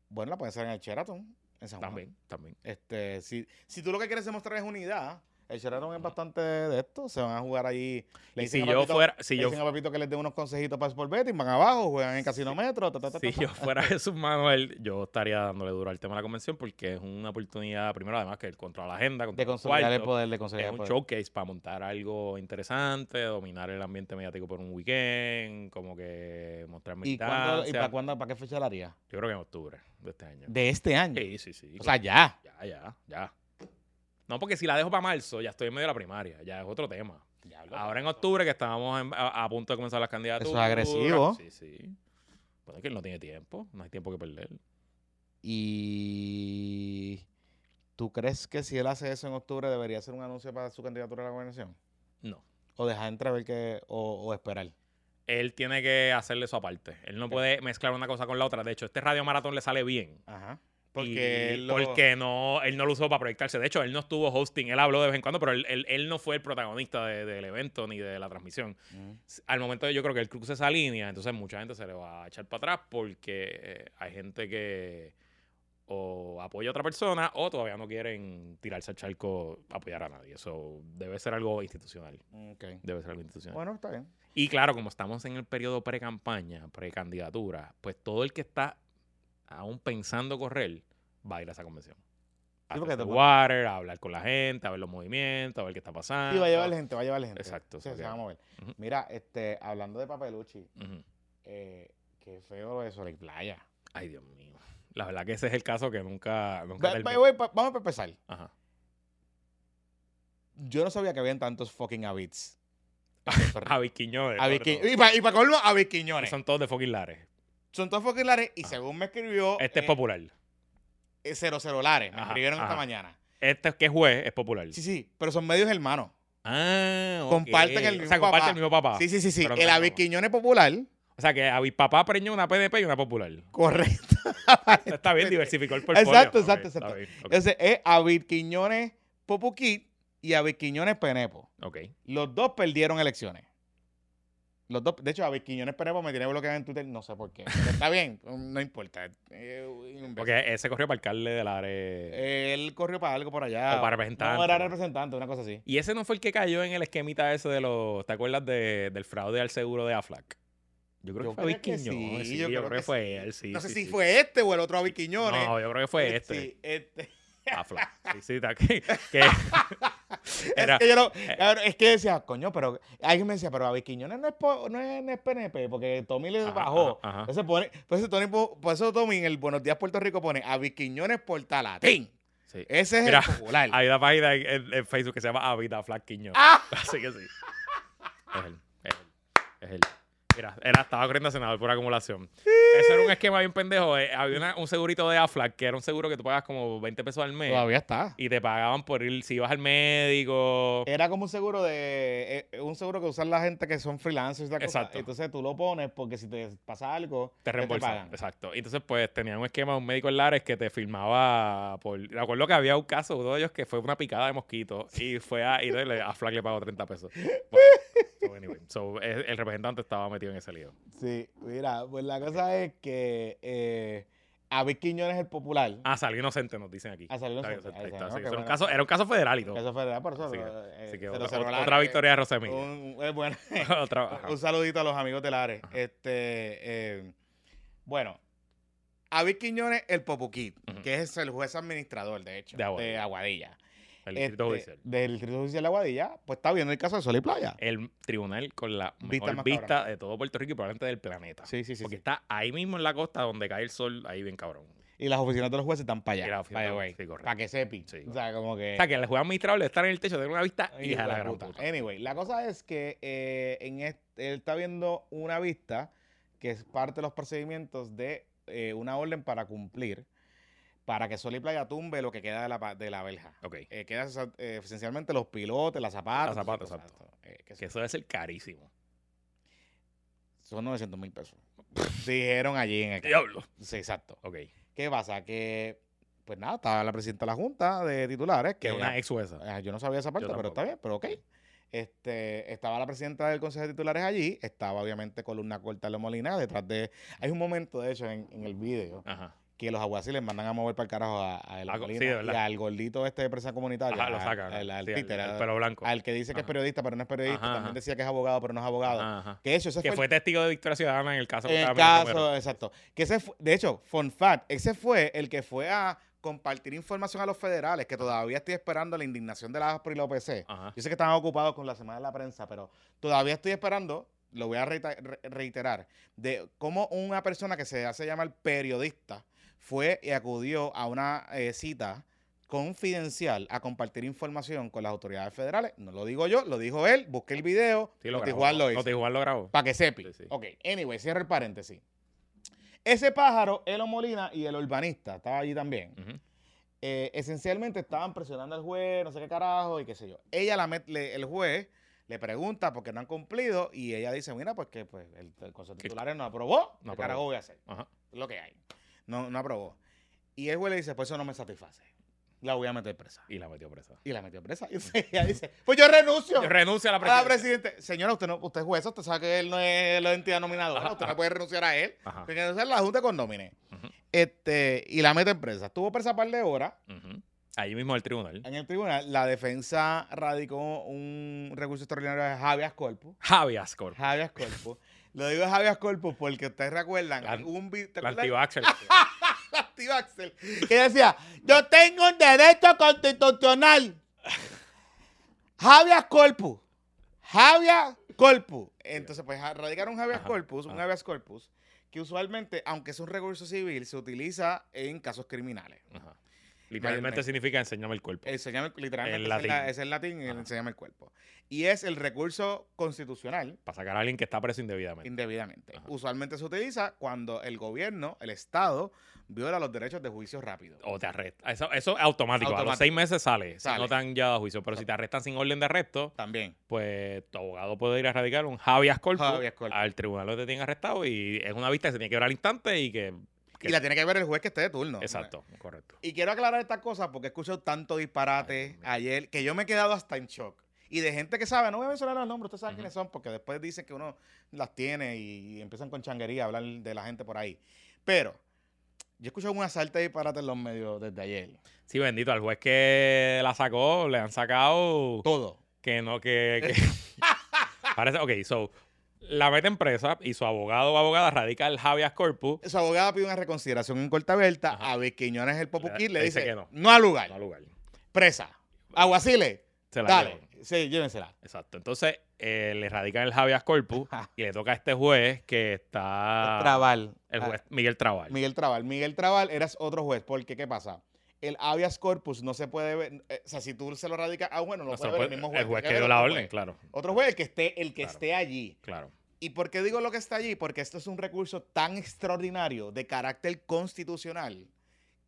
Bueno, la pueden hacer en el Sheraton. En San Juan.
También, también.
Este, si, si tú lo que quieres demostrar es unidad, el Sheraton es bastante de esto. Se van a jugar allí. Le
Y si
a
yo fuera, si
le
yo,
dicen a Papito que les dé unos consejitos para Sport Betting, van abajo, juegan en Casino Metro. ta, ta, ta,
si yo fuera Jesús Manuel, yo estaría dándole duro al tema de la convención porque es una oportunidad, primero además que él controla la agenda,
De consolidar el poder, de
es
consolidar el
un
poder.
showcase para montar algo interesante, dominar el ambiente mediático por un weekend, como que mostrar
¿Y, cuándo, ¿Y
militancia.
para cuándo, para qué fecha la haría?
Yo creo que en octubre de este año.
De este año.
Sí, sí, sí.
O sea, ya.
ya, ya, ya. No, porque si la dejo para marzo, ya estoy en medio de la primaria, ya es otro tema. Ahora en octubre, que estábamos en- a, a punto de comenzar las candidaturas.
agresivo.
Sí, sí. Bueno, es que él no tiene tiempo, no hay tiempo que perder.
¿Y tú crees que si él hace eso en octubre debería hacer un anuncio para su candidatura a la gobernación?
No.
¿O dejar entrever que, o, o esperar?
Él tiene que hacerle eso aparte. Él no puede mezclar una cosa con la otra. De hecho, este radio maratón le sale bien.
Ajá.
Porque,
él lo-
porque no, él no lo usó para proyectarse. De hecho, él no estuvo hosting. Él habló de vez en cuando, pero él, él- él no fue el protagonista de- del evento ni de la transmisión.
Mm.
Al momento yo creo que él cruza esa línea, entonces mucha gente se le va a echar para atrás porque eh, hay gente que o apoya a otra persona o todavía no quieren tirarse al charco a apoyar a nadie. Eso debe ser algo institucional. Debe ser algo institucional.
Bueno, está bien.
Y claro, como estamos en el periodo pre-campaña, pre-candidatura, pues todo el que está aún pensando correr va a ir a esa convención. A
Sí,
water, a hablar con la gente, a ver los movimientos, a ver qué está pasando.
Sí, va a llevar gente, va a llevar gente.
Exacto,
Sí, se va a mover. Mira, este, hablando de papeluchi,
Ujú.
eh, qué feo eso de playa.
Ay, Dios mío. La verdad que ese es el caso que nunca, nunca
Va- va- vamos a empezar.
Ajá.
Yo no sabía que habían tantos fucking habits.
Javi Quiñones.
Y para pa colmo, Habit Quiñones.
Son todos de fucking lares.
Son todos fucking lares y según me escribió
Este es
eh,
popular.
Eh, Cero Cero Lares, me
Ajá,
escribieron esta mañana.
Este que es juez es popular.
Sí, sí, pero son medios hermanos.
Ah, ok.
Comparten el
O sea,
mismo
comparten
papá.
el mismo papá.
Sí, sí, sí, sí.
Pero
El
como-
Quiñones popular,
O sea, que a mi papá preñó una PNP y una popular.
correcto.
Está bien, diversificó el portfolio.
Exacto, exacto, exacto.
bien.
Ese es Habit Quiñones Popuquit y Habit Quiñones Penepo.
Ok.
Los dos perdieron elecciones. Los dos, de hecho, a Quiñones Perepo me tiene bloqueado en Twitter, no sé por qué. Pero está bien, no importa. Eh.
Porque ese corrió para alcalde de la área.
Él corrió para algo por allá.
O para representante.
No, era representante, una cosa así.
Y ese no fue el que cayó en el esquemita ese de los. ¿Te acuerdas de- del fraude al seguro de Aflac? Yo creo
Yo
que fue
que
Quiñones,
sí,
sí,
yo creo
creo que,
que
fue él, sí.
no sé
sí,
si fue este o el otro a Quiñones.
No, yo creo que fue este.
Sí, este.
Aflac. Sí, sí, ta- que, que- Era-
es que yo no, cabrón, es que decía, coño, pero alguien me decía, pero David Quiñones no es, no es, no es PNP, porque Tommy le
Ajá,
bajó.
ajá, ajá.
Entonces pone, por eso, Tony, po- por eso Tommy en el Buenos Días Puerto Rico pone a Quiñones por Talatín.
sí.
Ese es
Mira,
el popular.
Hay una página en, en- en Facebook que se llama Avita Flac Quiñones.
¡Ah!
Así que sí. Es él. Es él. Es él. Mira, era, estaba corriendo a senador por acumulación. Eso era un esquema bien pendejo. eh, había una- un segurito de Aflac, que era un seguro que tú pagas como 20 pesos al mes.
Todavía está.
Y te pagaban por ir, si ibas al médico.
Era como un seguro de eh, un seguro que usan la gente que son freelancers y la cosa.
Exacto.
Entonces tú lo pones porque si te pasa algo,
Te reembolsaban.
pagan.
Exacto. Y entonces, pues, tenían un esquema de un médico en Lares que te firmaba por. Recuerdo que había un caso, uno de ellos, que fue una picada de mosquito. Y fue a. Y le- a le pagó 30 pesos. Bueno, so, anyway. So, el, el representante estaba metido en ese lío.
Sí, mira, pues la cosa es que eh, David Quiñones es el popular.
Ah, salió inocente, nos dicen aquí.
Ah, salió inocente.
un caso, era un caso federal y todo.
Eso fue verdad, por eso.
Así que-
eh,
Así que otra, victoria de Rosemilla.
Un, eh, bueno,
ajá.
un saludito a los amigos de Lares. Este, eh, bueno, David Quiñones, el Popuquit, que es el juez administrador, de hecho,
De Aguadilla.
Aguadilla.
El distrito
Este,
judicial.
Del Distrito Judicial de Aguadilla, pues está viendo el caso de Sol y Playa.
El tribunal con la
Vista
mejor
más
vista
cabrón.
de todo Puerto Rico y probablemente del planeta.
Sí, sí, sí.
Porque
sí.
está ahí mismo en la costa donde cae el sol, ahí bien cabrón.
Y las oficinas de los jueces están para
Y
allá.
sí, correcto.
Para que sepi.
Sí,
o sea, como que.
O sea, que el juez administrable estar en el techo, tener una vista
Ay,
hija la gran
puta.
puta.
Anyway, la cosa es que eh, en est- él está viendo una vista que es parte de los procedimientos de eh, una orden para cumplir para que Sol y Playa tumbe lo que queda de la, de la verja.
Ok.
Eh, queda esa- eh, esencialmente los pilotes, las zapatas.
Las zapatas, exacto.
eh, que
Que eso debe ser carísimo.
son 900 mil pesos. Dijeron allí en el.
Diablo.
Sí, exacto.
Ok.
¿Qué pasa? Que, pues nada, estaba la presidenta de la Junta de titulares.
Que es una ex jueza.
Ah, yo no sabía esa parte, pero está bien, pero ok. Este, estaba la presidenta del Consejo de Titulares allí, estaba obviamente columna corta de Molina, detrás de... Hay un momento, de hecho, en, en el video,
Ajá.
Que los aguaciles mandan a mover para el carajo a, a El
sí,
y al gordito este de prensa comunitaria,
Ajá, lo sacan.
al,
Sí, pelo blanco.
al que dice que es periodista, pero no es periodista,
Ajá,
también decía que es abogado, pero no es abogado. Que eso, ese
Que
fue,
testigo de Victoria Ciudadana en el caso
en el caso, exacto. Que ese fue- de hecho, fun fact, ese fue el que fue a compartir información a los federales, que todavía estoy esperando la indignación de la ASPRO y la OPC. Yo sé que estaban ocupados con la semana de la prensa, pero todavía estoy esperando, lo voy a reiterar, de cómo una persona que se hace llamar periodista fue y acudió a una eh, cita confidencial a compartir información con las autoridades federales. No lo digo yo, lo dijo él, busqué el video,
Sí, lo grabó.
Lo hizo.
Noti Juan lo grabó.
Para que sepi.
Sí, sí.
Ok, anyway, cierra el paréntesis. Ese pájaro, Elo Molina y el urbanista, estaba allí también. Eh, esencialmente estaban presionando al juez, no sé qué carajo, y qué sé yo. Ella, la met- le- el juez, le pregunta por qué no han cumplido, y ella dice, mira, pues que pues, el, el Consejo. Titulares no aprobó,
No
¿qué carajo
aprobó.
voy a hacer?
Ajá.
Lo que hay. No, no aprobó. Y el juez le dice, pues eso no me satisface. La voy a meter presa.
Y la metió presa.
Y la metió presa. Y ella dice, pues yo renuncio.
Yo renuncio a la
a la presidente. Señora, usted no, usted es jueza, usted sabe que él no es la entidad nominadora.
Ajá,
usted
ajá.
no puede renunciar a él. Renunciar a la Junta con nómine.
Ujú.
Este, y la mete en presa. Estuvo presa un par de horas.
Ujú. Ahí mismo el tribunal.
En el tribunal, la defensa radicó un recurso extraordinario de habeas corpus.
Javias Corp.
Habeas corpus. Lo digo habeas corpus porque ustedes recuerdan
La-
un ¿te
La.
La antivaxxer, que decía, yo tengo un derecho constitucional. Habeas corpus. Habeas corpus. Entonces, pues radicaron un habeas
Ajá,
corpus, un
ajá.
habeas corpus, que usualmente, aunque es un recurso civil, se utiliza en casos criminales.
Ajá. Literalmente
Mayormente.
significa enseñame el cuerpo.
Enseñame, literalmente,
El
es la-
latín.
ese es el latín, el enseñame el cuerpo. Y es el recurso constitucional
Para sacar a alguien que está preso indebidamente.
indebidamente.
Ajá.
Usualmente se utiliza cuando el gobierno, el Estado, viola los derechos de juicio rápido.
O te arrestan. Eso, eso es automático. A los seis meses sale. Si no te han llevado a juicio. Pero si te arrestan sin orden de arresto,
También.
pues tu abogado puede ir a radicar un habeas corpus,
Habeas corpus.
al tribunal donde te tienen arrestado y es una vista que se tiene que ver al instante y que... que-
Y la tiene que ver el juez que esté de turno.
Exacto, correcto.
Y quiero aclarar estas cosas porque he escuchado tanto disparate
Ay,
ayer que yo me he quedado hasta en shock. Y de gente que sabe, no voy a mencionar los nombres, ustedes saben quiénes son, porque después dicen que uno las tiene y, empiezan con changuería a hablar de la gente por ahí. Pero, yo he escuchado una salta y disparate en los medios desde ayer.
Sí, bendito, al juez que la sacó, le han sacado
Todo.
que no, que... que- Parece, ok, so, la mete en presa y su abogado o abogada radica el habeas corpus.
Su abogada pide una reconsideración en corta abierta.
Ajá.
A ver, Quiñones, el Popuquí,
Le
le
dice
dice,
que no.
no. al lugar.
No al lugar.
Presa. Aguacile.
Se la
Dale.
llevan.
Sí, llévensela.
Exacto. Entonces, eh, le radican el habeas corpus
Ajá.
y le toca a este juez que está...
Trabal.
El
Ah,
juez Miguel Trabal.
Miguel Trabal. Miguel Trabal eras otro juez. Porque, ¿qué pasa? El habeas corpus no se puede ver. eh, o sea, si tú se lo radicas a bueno, no,
No se
puede ver el mismo juez.
el juez que dio la orden,
juez.
claro,
Otro juez, el que esté, el que
Claro.
esté allí.
claro.
¿Y por qué digo lo que está allí? Porque esto es un recurso tan extraordinario de carácter constitucional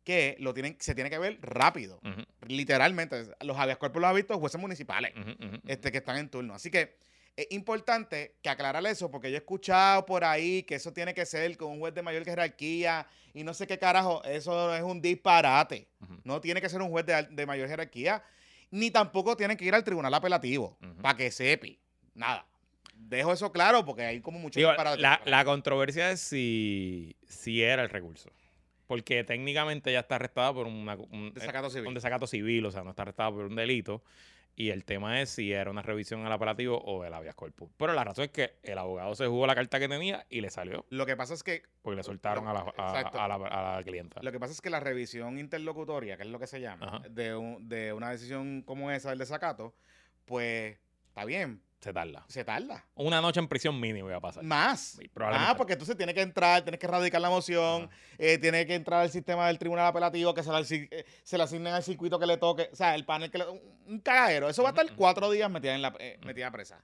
que lo tienen, se tiene que ver rápido.
Ujú,
Literalmente. Los habeas corpus los ha visto jueces municipales
ujú, ujú, ujú.
este, que están en turno. Así que es importante que aclarar eso, porque yo he escuchado por ahí que eso tiene que ser con un juez de mayor jerarquía y no sé qué carajo. Eso es un disparate. No tiene que ser un juez de, de mayor jerarquía, ni tampoco tienen que ir al tribunal apelativo para que sepi. Nada. Dejo eso claro porque hay como mucho
Digo,
disparate.
la, la controversia es si, si era el recurso. Porque técnicamente ya está arrestada por una, un,
Desacato civil.
un desacato civil, o sea, no está arrestada por un delito. Y el tema es si era una revisión al apelativo o el habeas corpus. Pero la razón es que el abogado se jugó la carta que tenía y le salió,
Lo que pasa es que
porque le soltaron a la, a, la, a la clienta.
Lo que pasa es que la revisión interlocutoria, que es lo que se llama, de, un- de una decisión como esa del desacato, pues está bien,
Se tarda.
se tarda.
Una noche en prisión mínimo iba a pasar.
Más.
Sí.
Ah, porque entonces tiene que entrar, tienes que radicar la moción, eh, tiene que entrar al sistema del tribunal apelativo, que se le, asi- eh, se le asignen al circuito que le toque, o sea, el panel que le... Un, cagadero. Eso va a estar cuatro días metida en la eh, metida presa.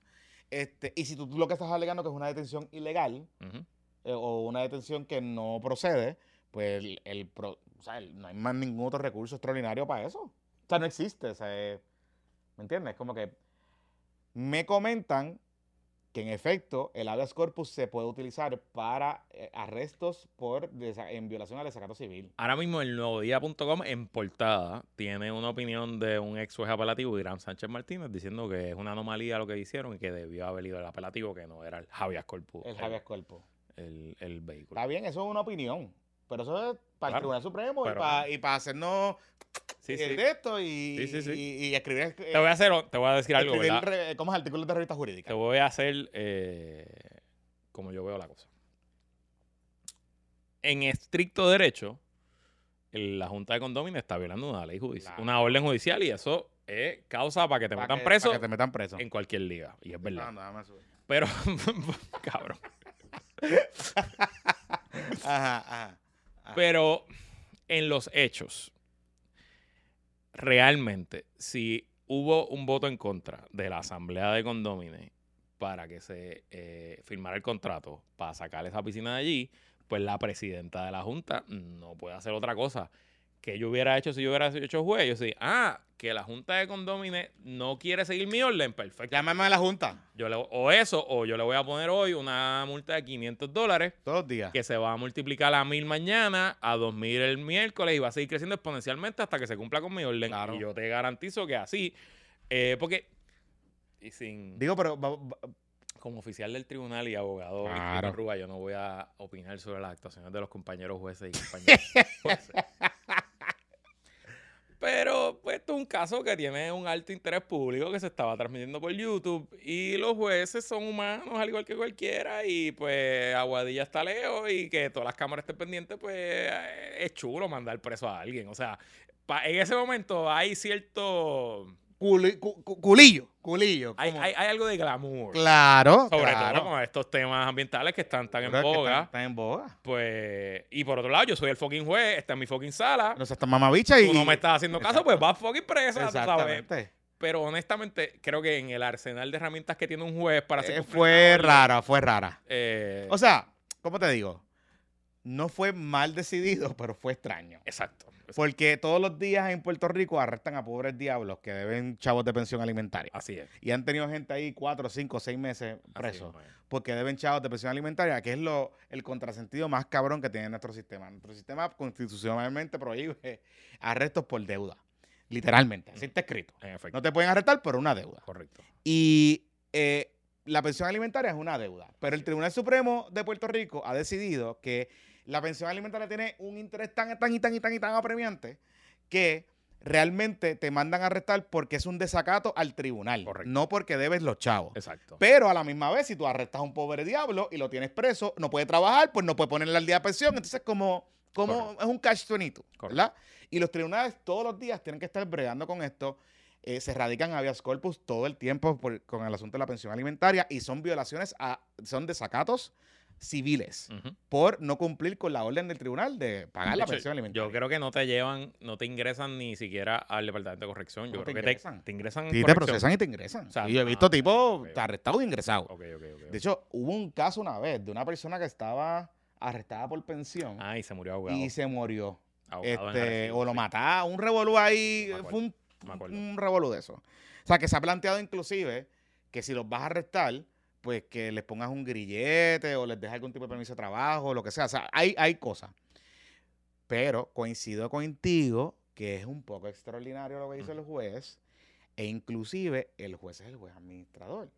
Este, y si tú, tú lo que estás alegando que es una detención ilegal eh, o una detención que no procede, pues el, el pro- o sea, el- no hay más ningún otro recurso extraordinario para eso. O sea, no existe. o sea, eh, ¿Me entiendes? Como que me comentan que en efecto el habeas corpus se puede utilizar para eh, arrestos por en violación al desacato civil.
Ahora mismo el nuevodía.com en portada tiene una opinión de un ex juez apelativo, Irán Sánchez Martínez, diciendo que es una anomalía lo que hicieron y que debió haber ido el apelativo, que no era el habeas corpus,
El habeas corpus.
el, el vehículo.
Está bien, eso es una opinión. Pero eso es para
Claro,
el Tribunal Supremo y para, y para hacernos
Sí,
el
sí.
esto y,
Sí, sí, sí.
y- y escribir, eh,
Te voy a hacer, te voy a decir algo,
re- ¿cómo es? artículos de revista jurídica.
Te voy a hacer eh, como yo veo la cosa. En estricto derecho, la Junta de Condóminos está violando una ley judicial,
Claro.
una orden judicial y eso es causa para que te
Pa'
metan
que-
preso
pa' que te metan preso.
en cualquier liga. Y es verdad. Pero, cabrón.
Ajá, ajá.
Pero en los hechos, realmente, si hubo un voto en contra de la Asamblea de Condómines para que se eh, firmara el contrato para sacar esa piscina de allí, pues la presidenta de la Junta no puede hacer otra cosa. Que yo hubiera hecho si yo hubiera hecho juez. Yo sí, ah, que la Junta de Condómines no quiere seguir mi orden, perfecto.
Llámame a la Junta
Yo le- o eso, o yo le voy a poner hoy una multa de 500 dólares
todos los días.
que se va a multiplicar a mil mañana, a dos mil el miércoles y va a seguir creciendo exponencialmente hasta que se cumpla con mi orden.
Claro.
Y yo te garantizo que así, eh, porque y sin
Digo, pero va- va-
como oficial del tribunal y abogado
Claro.
Ruba, yo no voy a opinar sobre las actuaciones de los compañeros jueces y compañeras jueces. Pero pues esto es un caso que tiene un alto interés público que se estaba transmitiendo por YouTube y los jueces son humanos al igual que cualquiera y pues Aguadilla está lejos y que todas las cámaras estén pendientes pues eh, es chulo mandar preso a alguien. O sea, en ese momento hay cierto...
culi- cu- cu- culillo, culillo.
Hay, hay, hay algo de glamour.
claro,
Sobre
claro.
todo con estos temas ambientales que están tan en boga.
Están, están en boga.
Pues, y por otro lado, yo soy el fucking juez, está en mi fucking sala.
No seas tan mamabicha y...
Tú no me estás haciendo caso,
Exacto.
pues vas fucking presa, tú sabes.
Exactamente.
Pero honestamente, creo que en el arsenal de herramientas que tiene un juez para hacer
Eh, fue rara, fue rara.
eh,
O sea, ¿cómo te digo? No fue mal decidido, pero fue extraño.
exacto.
Porque todos los días en Puerto Rico arrestan a pobres diablos que deben chavos de pensión alimentaria.
Así es.
Y han tenido gente ahí cuatro, cinco, seis meses presos porque deben chavos de pensión alimentaria, que es lo el contrasentido más cabrón que tiene nuestro sistema. Nuestro sistema constitucionalmente prohíbe arrestos por deuda. Literalmente, así está escrito.
En efecto.
No te pueden arrestar por una deuda.
Correcto.
Y eh, la pensión alimentaria es una deuda. Pero el Tribunal Supremo de Puerto Rico ha decidido que la pensión alimentaria tiene un interés tan, tan y tan y tan y tan apremiante que realmente te mandan a arrestar porque es un desacato al tribunal,
Correcto.
no porque debes los chavos.
Exacto.
Pero a la misma vez, si tú arrestas a un pobre diablo y lo tienes preso, no puede trabajar, pues no puede ponerle al día de pensión. Entonces, como, como
Correcto.
es un cash 22,
Correcto.
¿verdad? Y los tribunales todos los días tienen que estar bregando con esto. Eh, se radican habeas corpus todo el tiempo por- con el asunto de la pensión alimentaria y son violaciones, a, son desacatos civiles por no cumplir con la orden del tribunal de pagar
De
la
hecho,
pensión alimentaria.
Yo creo que no te llevan, no te ingresan ni siquiera al departamento de corrección. Yo
¿Cómo te
que te,
ingresan?
te ingresan.
Sí, te procesan y te ingresan.
O sea,
y yo he
ah,
visto tipos
ok.
arrestados e ingresados.
Ok, ok, ok.
De hecho, hubo un caso una vez de una persona que estaba arrestada por pensión
ah, y se murió ahogado.
y se murió. Este, o lo mataron, un revolú ahí,
acuerdo,
fue un, un revolú de eso. O sea, que se ha planteado inclusive que si los vas a arrestar, pues que les pongas un grillete o les dejes algún tipo de permiso de trabajo, lo que sea. O sea, hay, hay cosas. Pero coincido contigo que es un poco extraordinario lo que hizo el juez e inclusive el juez es el juez administrador.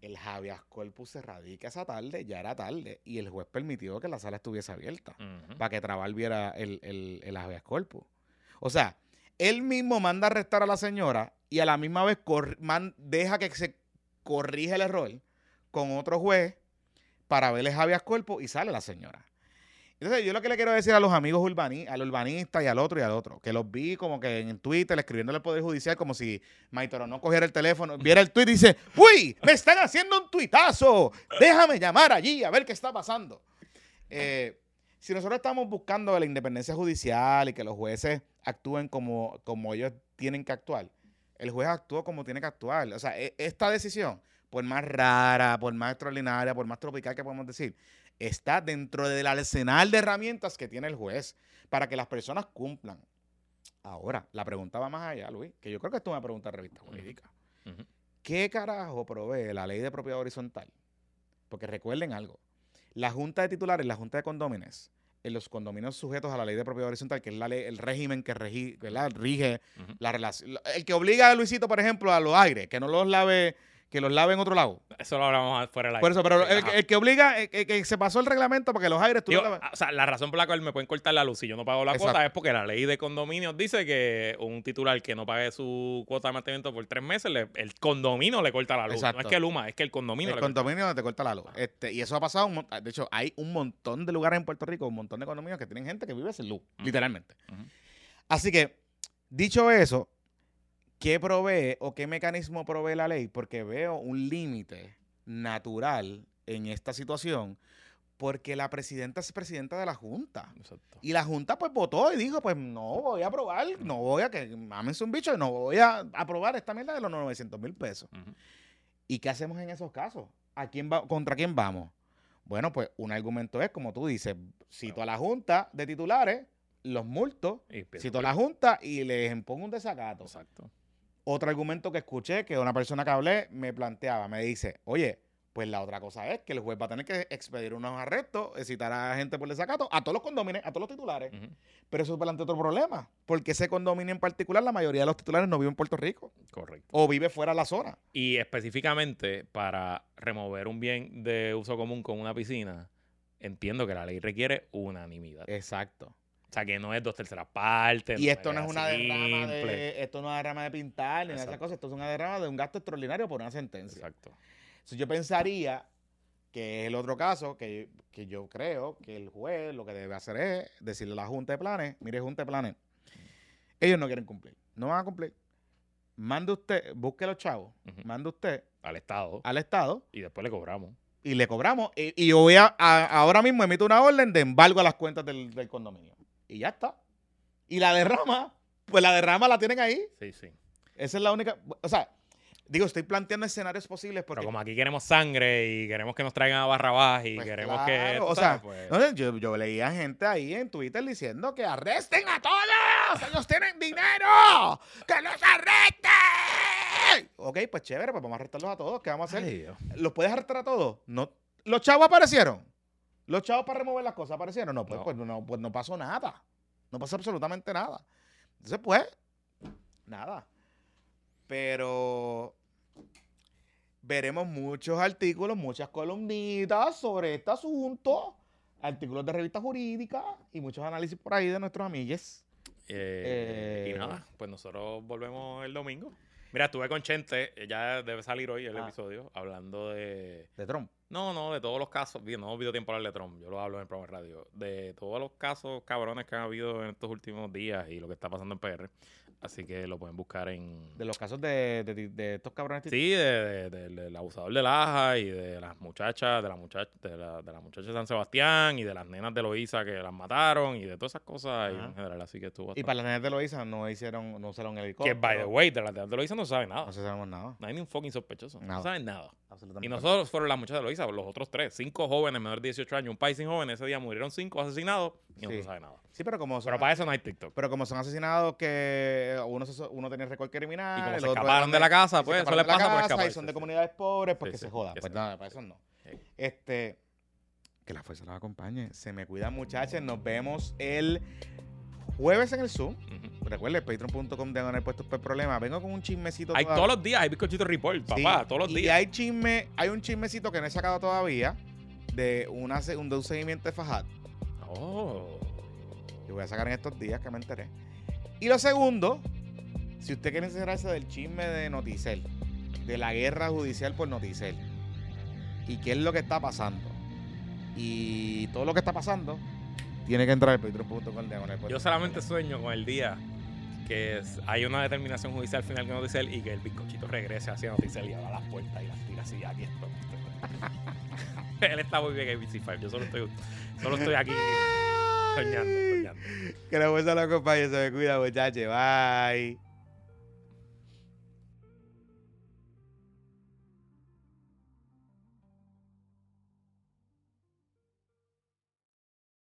El habeas corpus se radica esa tarde, ya era tarde, y el juez permitió que la sala estuviese abierta para que Trabal viera el, el, el habeas corpus. O sea, él mismo manda a arrestar a la señora y a la misma vez deja que se corrija el error con otro juez para ver el habeas corpus y sale la señora. Entonces, yo lo que le quiero decir a los amigos urbani al urbanista y al otro y al otro, que los vi como que en Twitter escribiéndole al Poder Judicial como si Maitoro no cogiera el teléfono, viera el tweet y dice, ¡Uy! ¡Me están haciendo un tuitazo! Déjame llamar allí a ver qué está pasando. Eh, si nosotros estamos buscando la independencia judicial y que los jueces actúen como, como ellos tienen que actuar, el juez actuó como tiene que actuar. O sea, e- esta decisión, por más rara, por más extraordinaria, por más tropical que podemos decir, está dentro del arsenal de herramientas que tiene el juez para que las personas cumplan. Ahora, la pregunta va más allá, Luis, que yo creo que esto es una pregunta de revista jurídica. ¿Qué carajo provee la ley de propiedad horizontal? Porque recuerden algo, la junta de titulares, la junta de condóminos, en los condominios sujetos a la ley de propiedad horizontal, que es la ley, el régimen que rige la relación, el que obliga a Luisito, por ejemplo, a los aires, que no los lave, que los lave en otro lado.
Eso lo hablamos fuera del
Por eso, pero el, que obliga, el, el que se pasó el reglamento para que los aires tú
Digo,
laves-
ah, o sea, la razón por la cual me pueden cortar la luz si yo no pago la
Exacto.
cuota es porque la ley de condominios dice que un titular que no pague su cuota de mantenimiento por tres meses, le- el condominio le corta la luz.
Exacto.
No es que Luma, es que el condominio
el
le corta.
condominio te corta la luz. Este, y eso ha pasado, un de hecho, hay un montón de lugares en Puerto Rico, un montón de condominios que tienen gente que vive sin luz, literalmente. Así que, dicho eso, ¿qué provee o qué mecanismo provee la ley? Porque veo un límite natural en esta situación, porque la presidenta es presidenta de la Junta.
Exacto.
Y la Junta pues votó y dijo, pues no voy a aprobar, no voy a que mames un bicho, no voy a aprobar esta mierda de los 900 mil pesos. ¿Y qué hacemos en esos casos? ¿A quién va, ¿Contra quién vamos? Bueno, pues un argumento es, como tú dices, cito a la Junta de titulares, los multos, cito a la Junta y les impongo un desacato.
Exacto.
Otro argumento que escuché, que una persona que hablé me planteaba, me dice, oye, pues la otra cosa es que el juez va a tener que expedir unos arrestos, citar a gente por desacato, a todos los condóminos, a todos los titulares.
Ujú.
Pero eso plantea otro problema, porque ese condominio en particular, la mayoría de los titulares no viven en Puerto Rico
Correcto.
o vive fuera de la zona.
Y específicamente para remover un bien de uso común con una piscina, entiendo que la ley requiere unanimidad.
Exacto.
O sea, que no es dos terceras partes.
Y esto no es una derrama de, esto no es una derrama de pintar ni de esas cosas, esto es una derrama de un gasto extraordinario por una sentencia.
Exacto.
Entonces, yo pensaría que es el otro caso que, que yo creo que el juez lo que debe hacer es decirle a la Junta de Planes, mire Junta de Planes, ellos no quieren cumplir, no van a cumplir. Mande usted, busque los chavos,
Ujú.
mande usted
Al Estado.
al Estado
Y después le cobramos.
y le cobramos. Y, y yo voy a, a- ahora mismo emito una orden de embargo a las cuentas del, del condominio. Y ya está. Y la derrama, pues la derrama la tienen ahí.
Sí, sí.
Esa es la única. O sea, digo, estoy planteando escenarios posibles porque.
Pero como aquí queremos sangre y queremos que nos traigan a Barrabás y
Pues
queremos
claro,
que.
o sea,
pues,
yo, yo leía gente ahí en Twitter diciendo que arresten a todos, ellos tienen dinero, que los arresten. Ok, pues chévere, pues vamos a arrestarlos a todos. ¿Qué vamos a hacer?
ay.
¿Los puedes arrestar a todos? No. ¿Los chavos aparecieron? ¿Los chavos para remover las cosas aparecieron? No, pues
No.
pues no, pues no pasó nada. No pasó absolutamente nada. Entonces, pues, nada. Pero veremos muchos artículos, muchas columnitas sobre este asunto, artículos de revistas jurídicas y muchos análisis por ahí de nuestros amigues.
Eh, y
Eh,
nada, pues nosotros volvemos el domingo. Mira, estuve con Chente, eh, ya debe salir hoy el
Ah.
episodio, hablando de...
De Trump.
No, no, de todos los casos, no olvido tiempo hablar de Trump, yo lo hablo en el programa de radio, de todos los casos cabrones que han habido en estos últimos días y lo que está pasando en PR. Así que lo pueden buscar en...
De los casos de, de- de estos cabrones.
Sí, de- de- del- abusador de Laja y de las muchachas, de la muchacha, de la, de la muchacha de San Sebastián y de las nenas de Loíza que las mataron y de todas esas cosas
Ajá.
en general. Así que estuvo
Y para las nenas de Loiza no hicieron, no usaron el
Que, by the way, de las nenas de Loíza no sabe nada.
No sabemos nada.
No hay ni un fucking sospechoso.
Nada.
No saben nada.
Absolutamente
Y nosotros fueron las muchachas de Loíza, los otros tres. Cinco jóvenes menores de 18 años, un país sin jóvenes. Ese día murieron cinco asesinados y no se sabe nada.
Sí, pero como son,
Pero para eso no hay TikTok.
pero como son asesinados que uno, se- uno tenía récord criminal.
Y como
el
se
otro
escaparon
era
de la casa,
se
pues eso
escaparon
les
de la
pasa por
casa
escapar.
Y son de comunidades pobres, pues
Sí,
que
sí,
se joda. Pues nada, para eso no.
Sí.
Este, que la fuerza los acompañe. Se me cuidan, muchachos. Nos vemos el jueves en el Zoom.
Ujú.
Recuerden, patreon.com de ganar puestos por problema. Vengo con un chismecito.
Hay
todavía.
todos los días, hay bizcochito report,
Sí,
papá, todos los
y
días.
hay chisme, hay un chismecito que no he sacado todavía de, una, se- un, de un seguimiento de Fajat.
Oh.
Que voy a sacar en estos días que me enteré. Y lo segundo, si usted quiere enterarse del chisme de Noticel, de la guerra judicial por Noticel, y qué es lo que está pasando, y todo lo que está pasando, tiene que entrar al patreon.com
Yo solamente sueño con el día que es- hay una determinación judicial final que Noticel y que el bizcochito regrese hacia Noticel y abra las puertas y las tira así, aquí estoy. Él está muy bien en ABC5, yo solo estoy, solo estoy aquí soñando, soñando.
Que la fuerza lo acompañe, se me cuida, muchachos. Bye.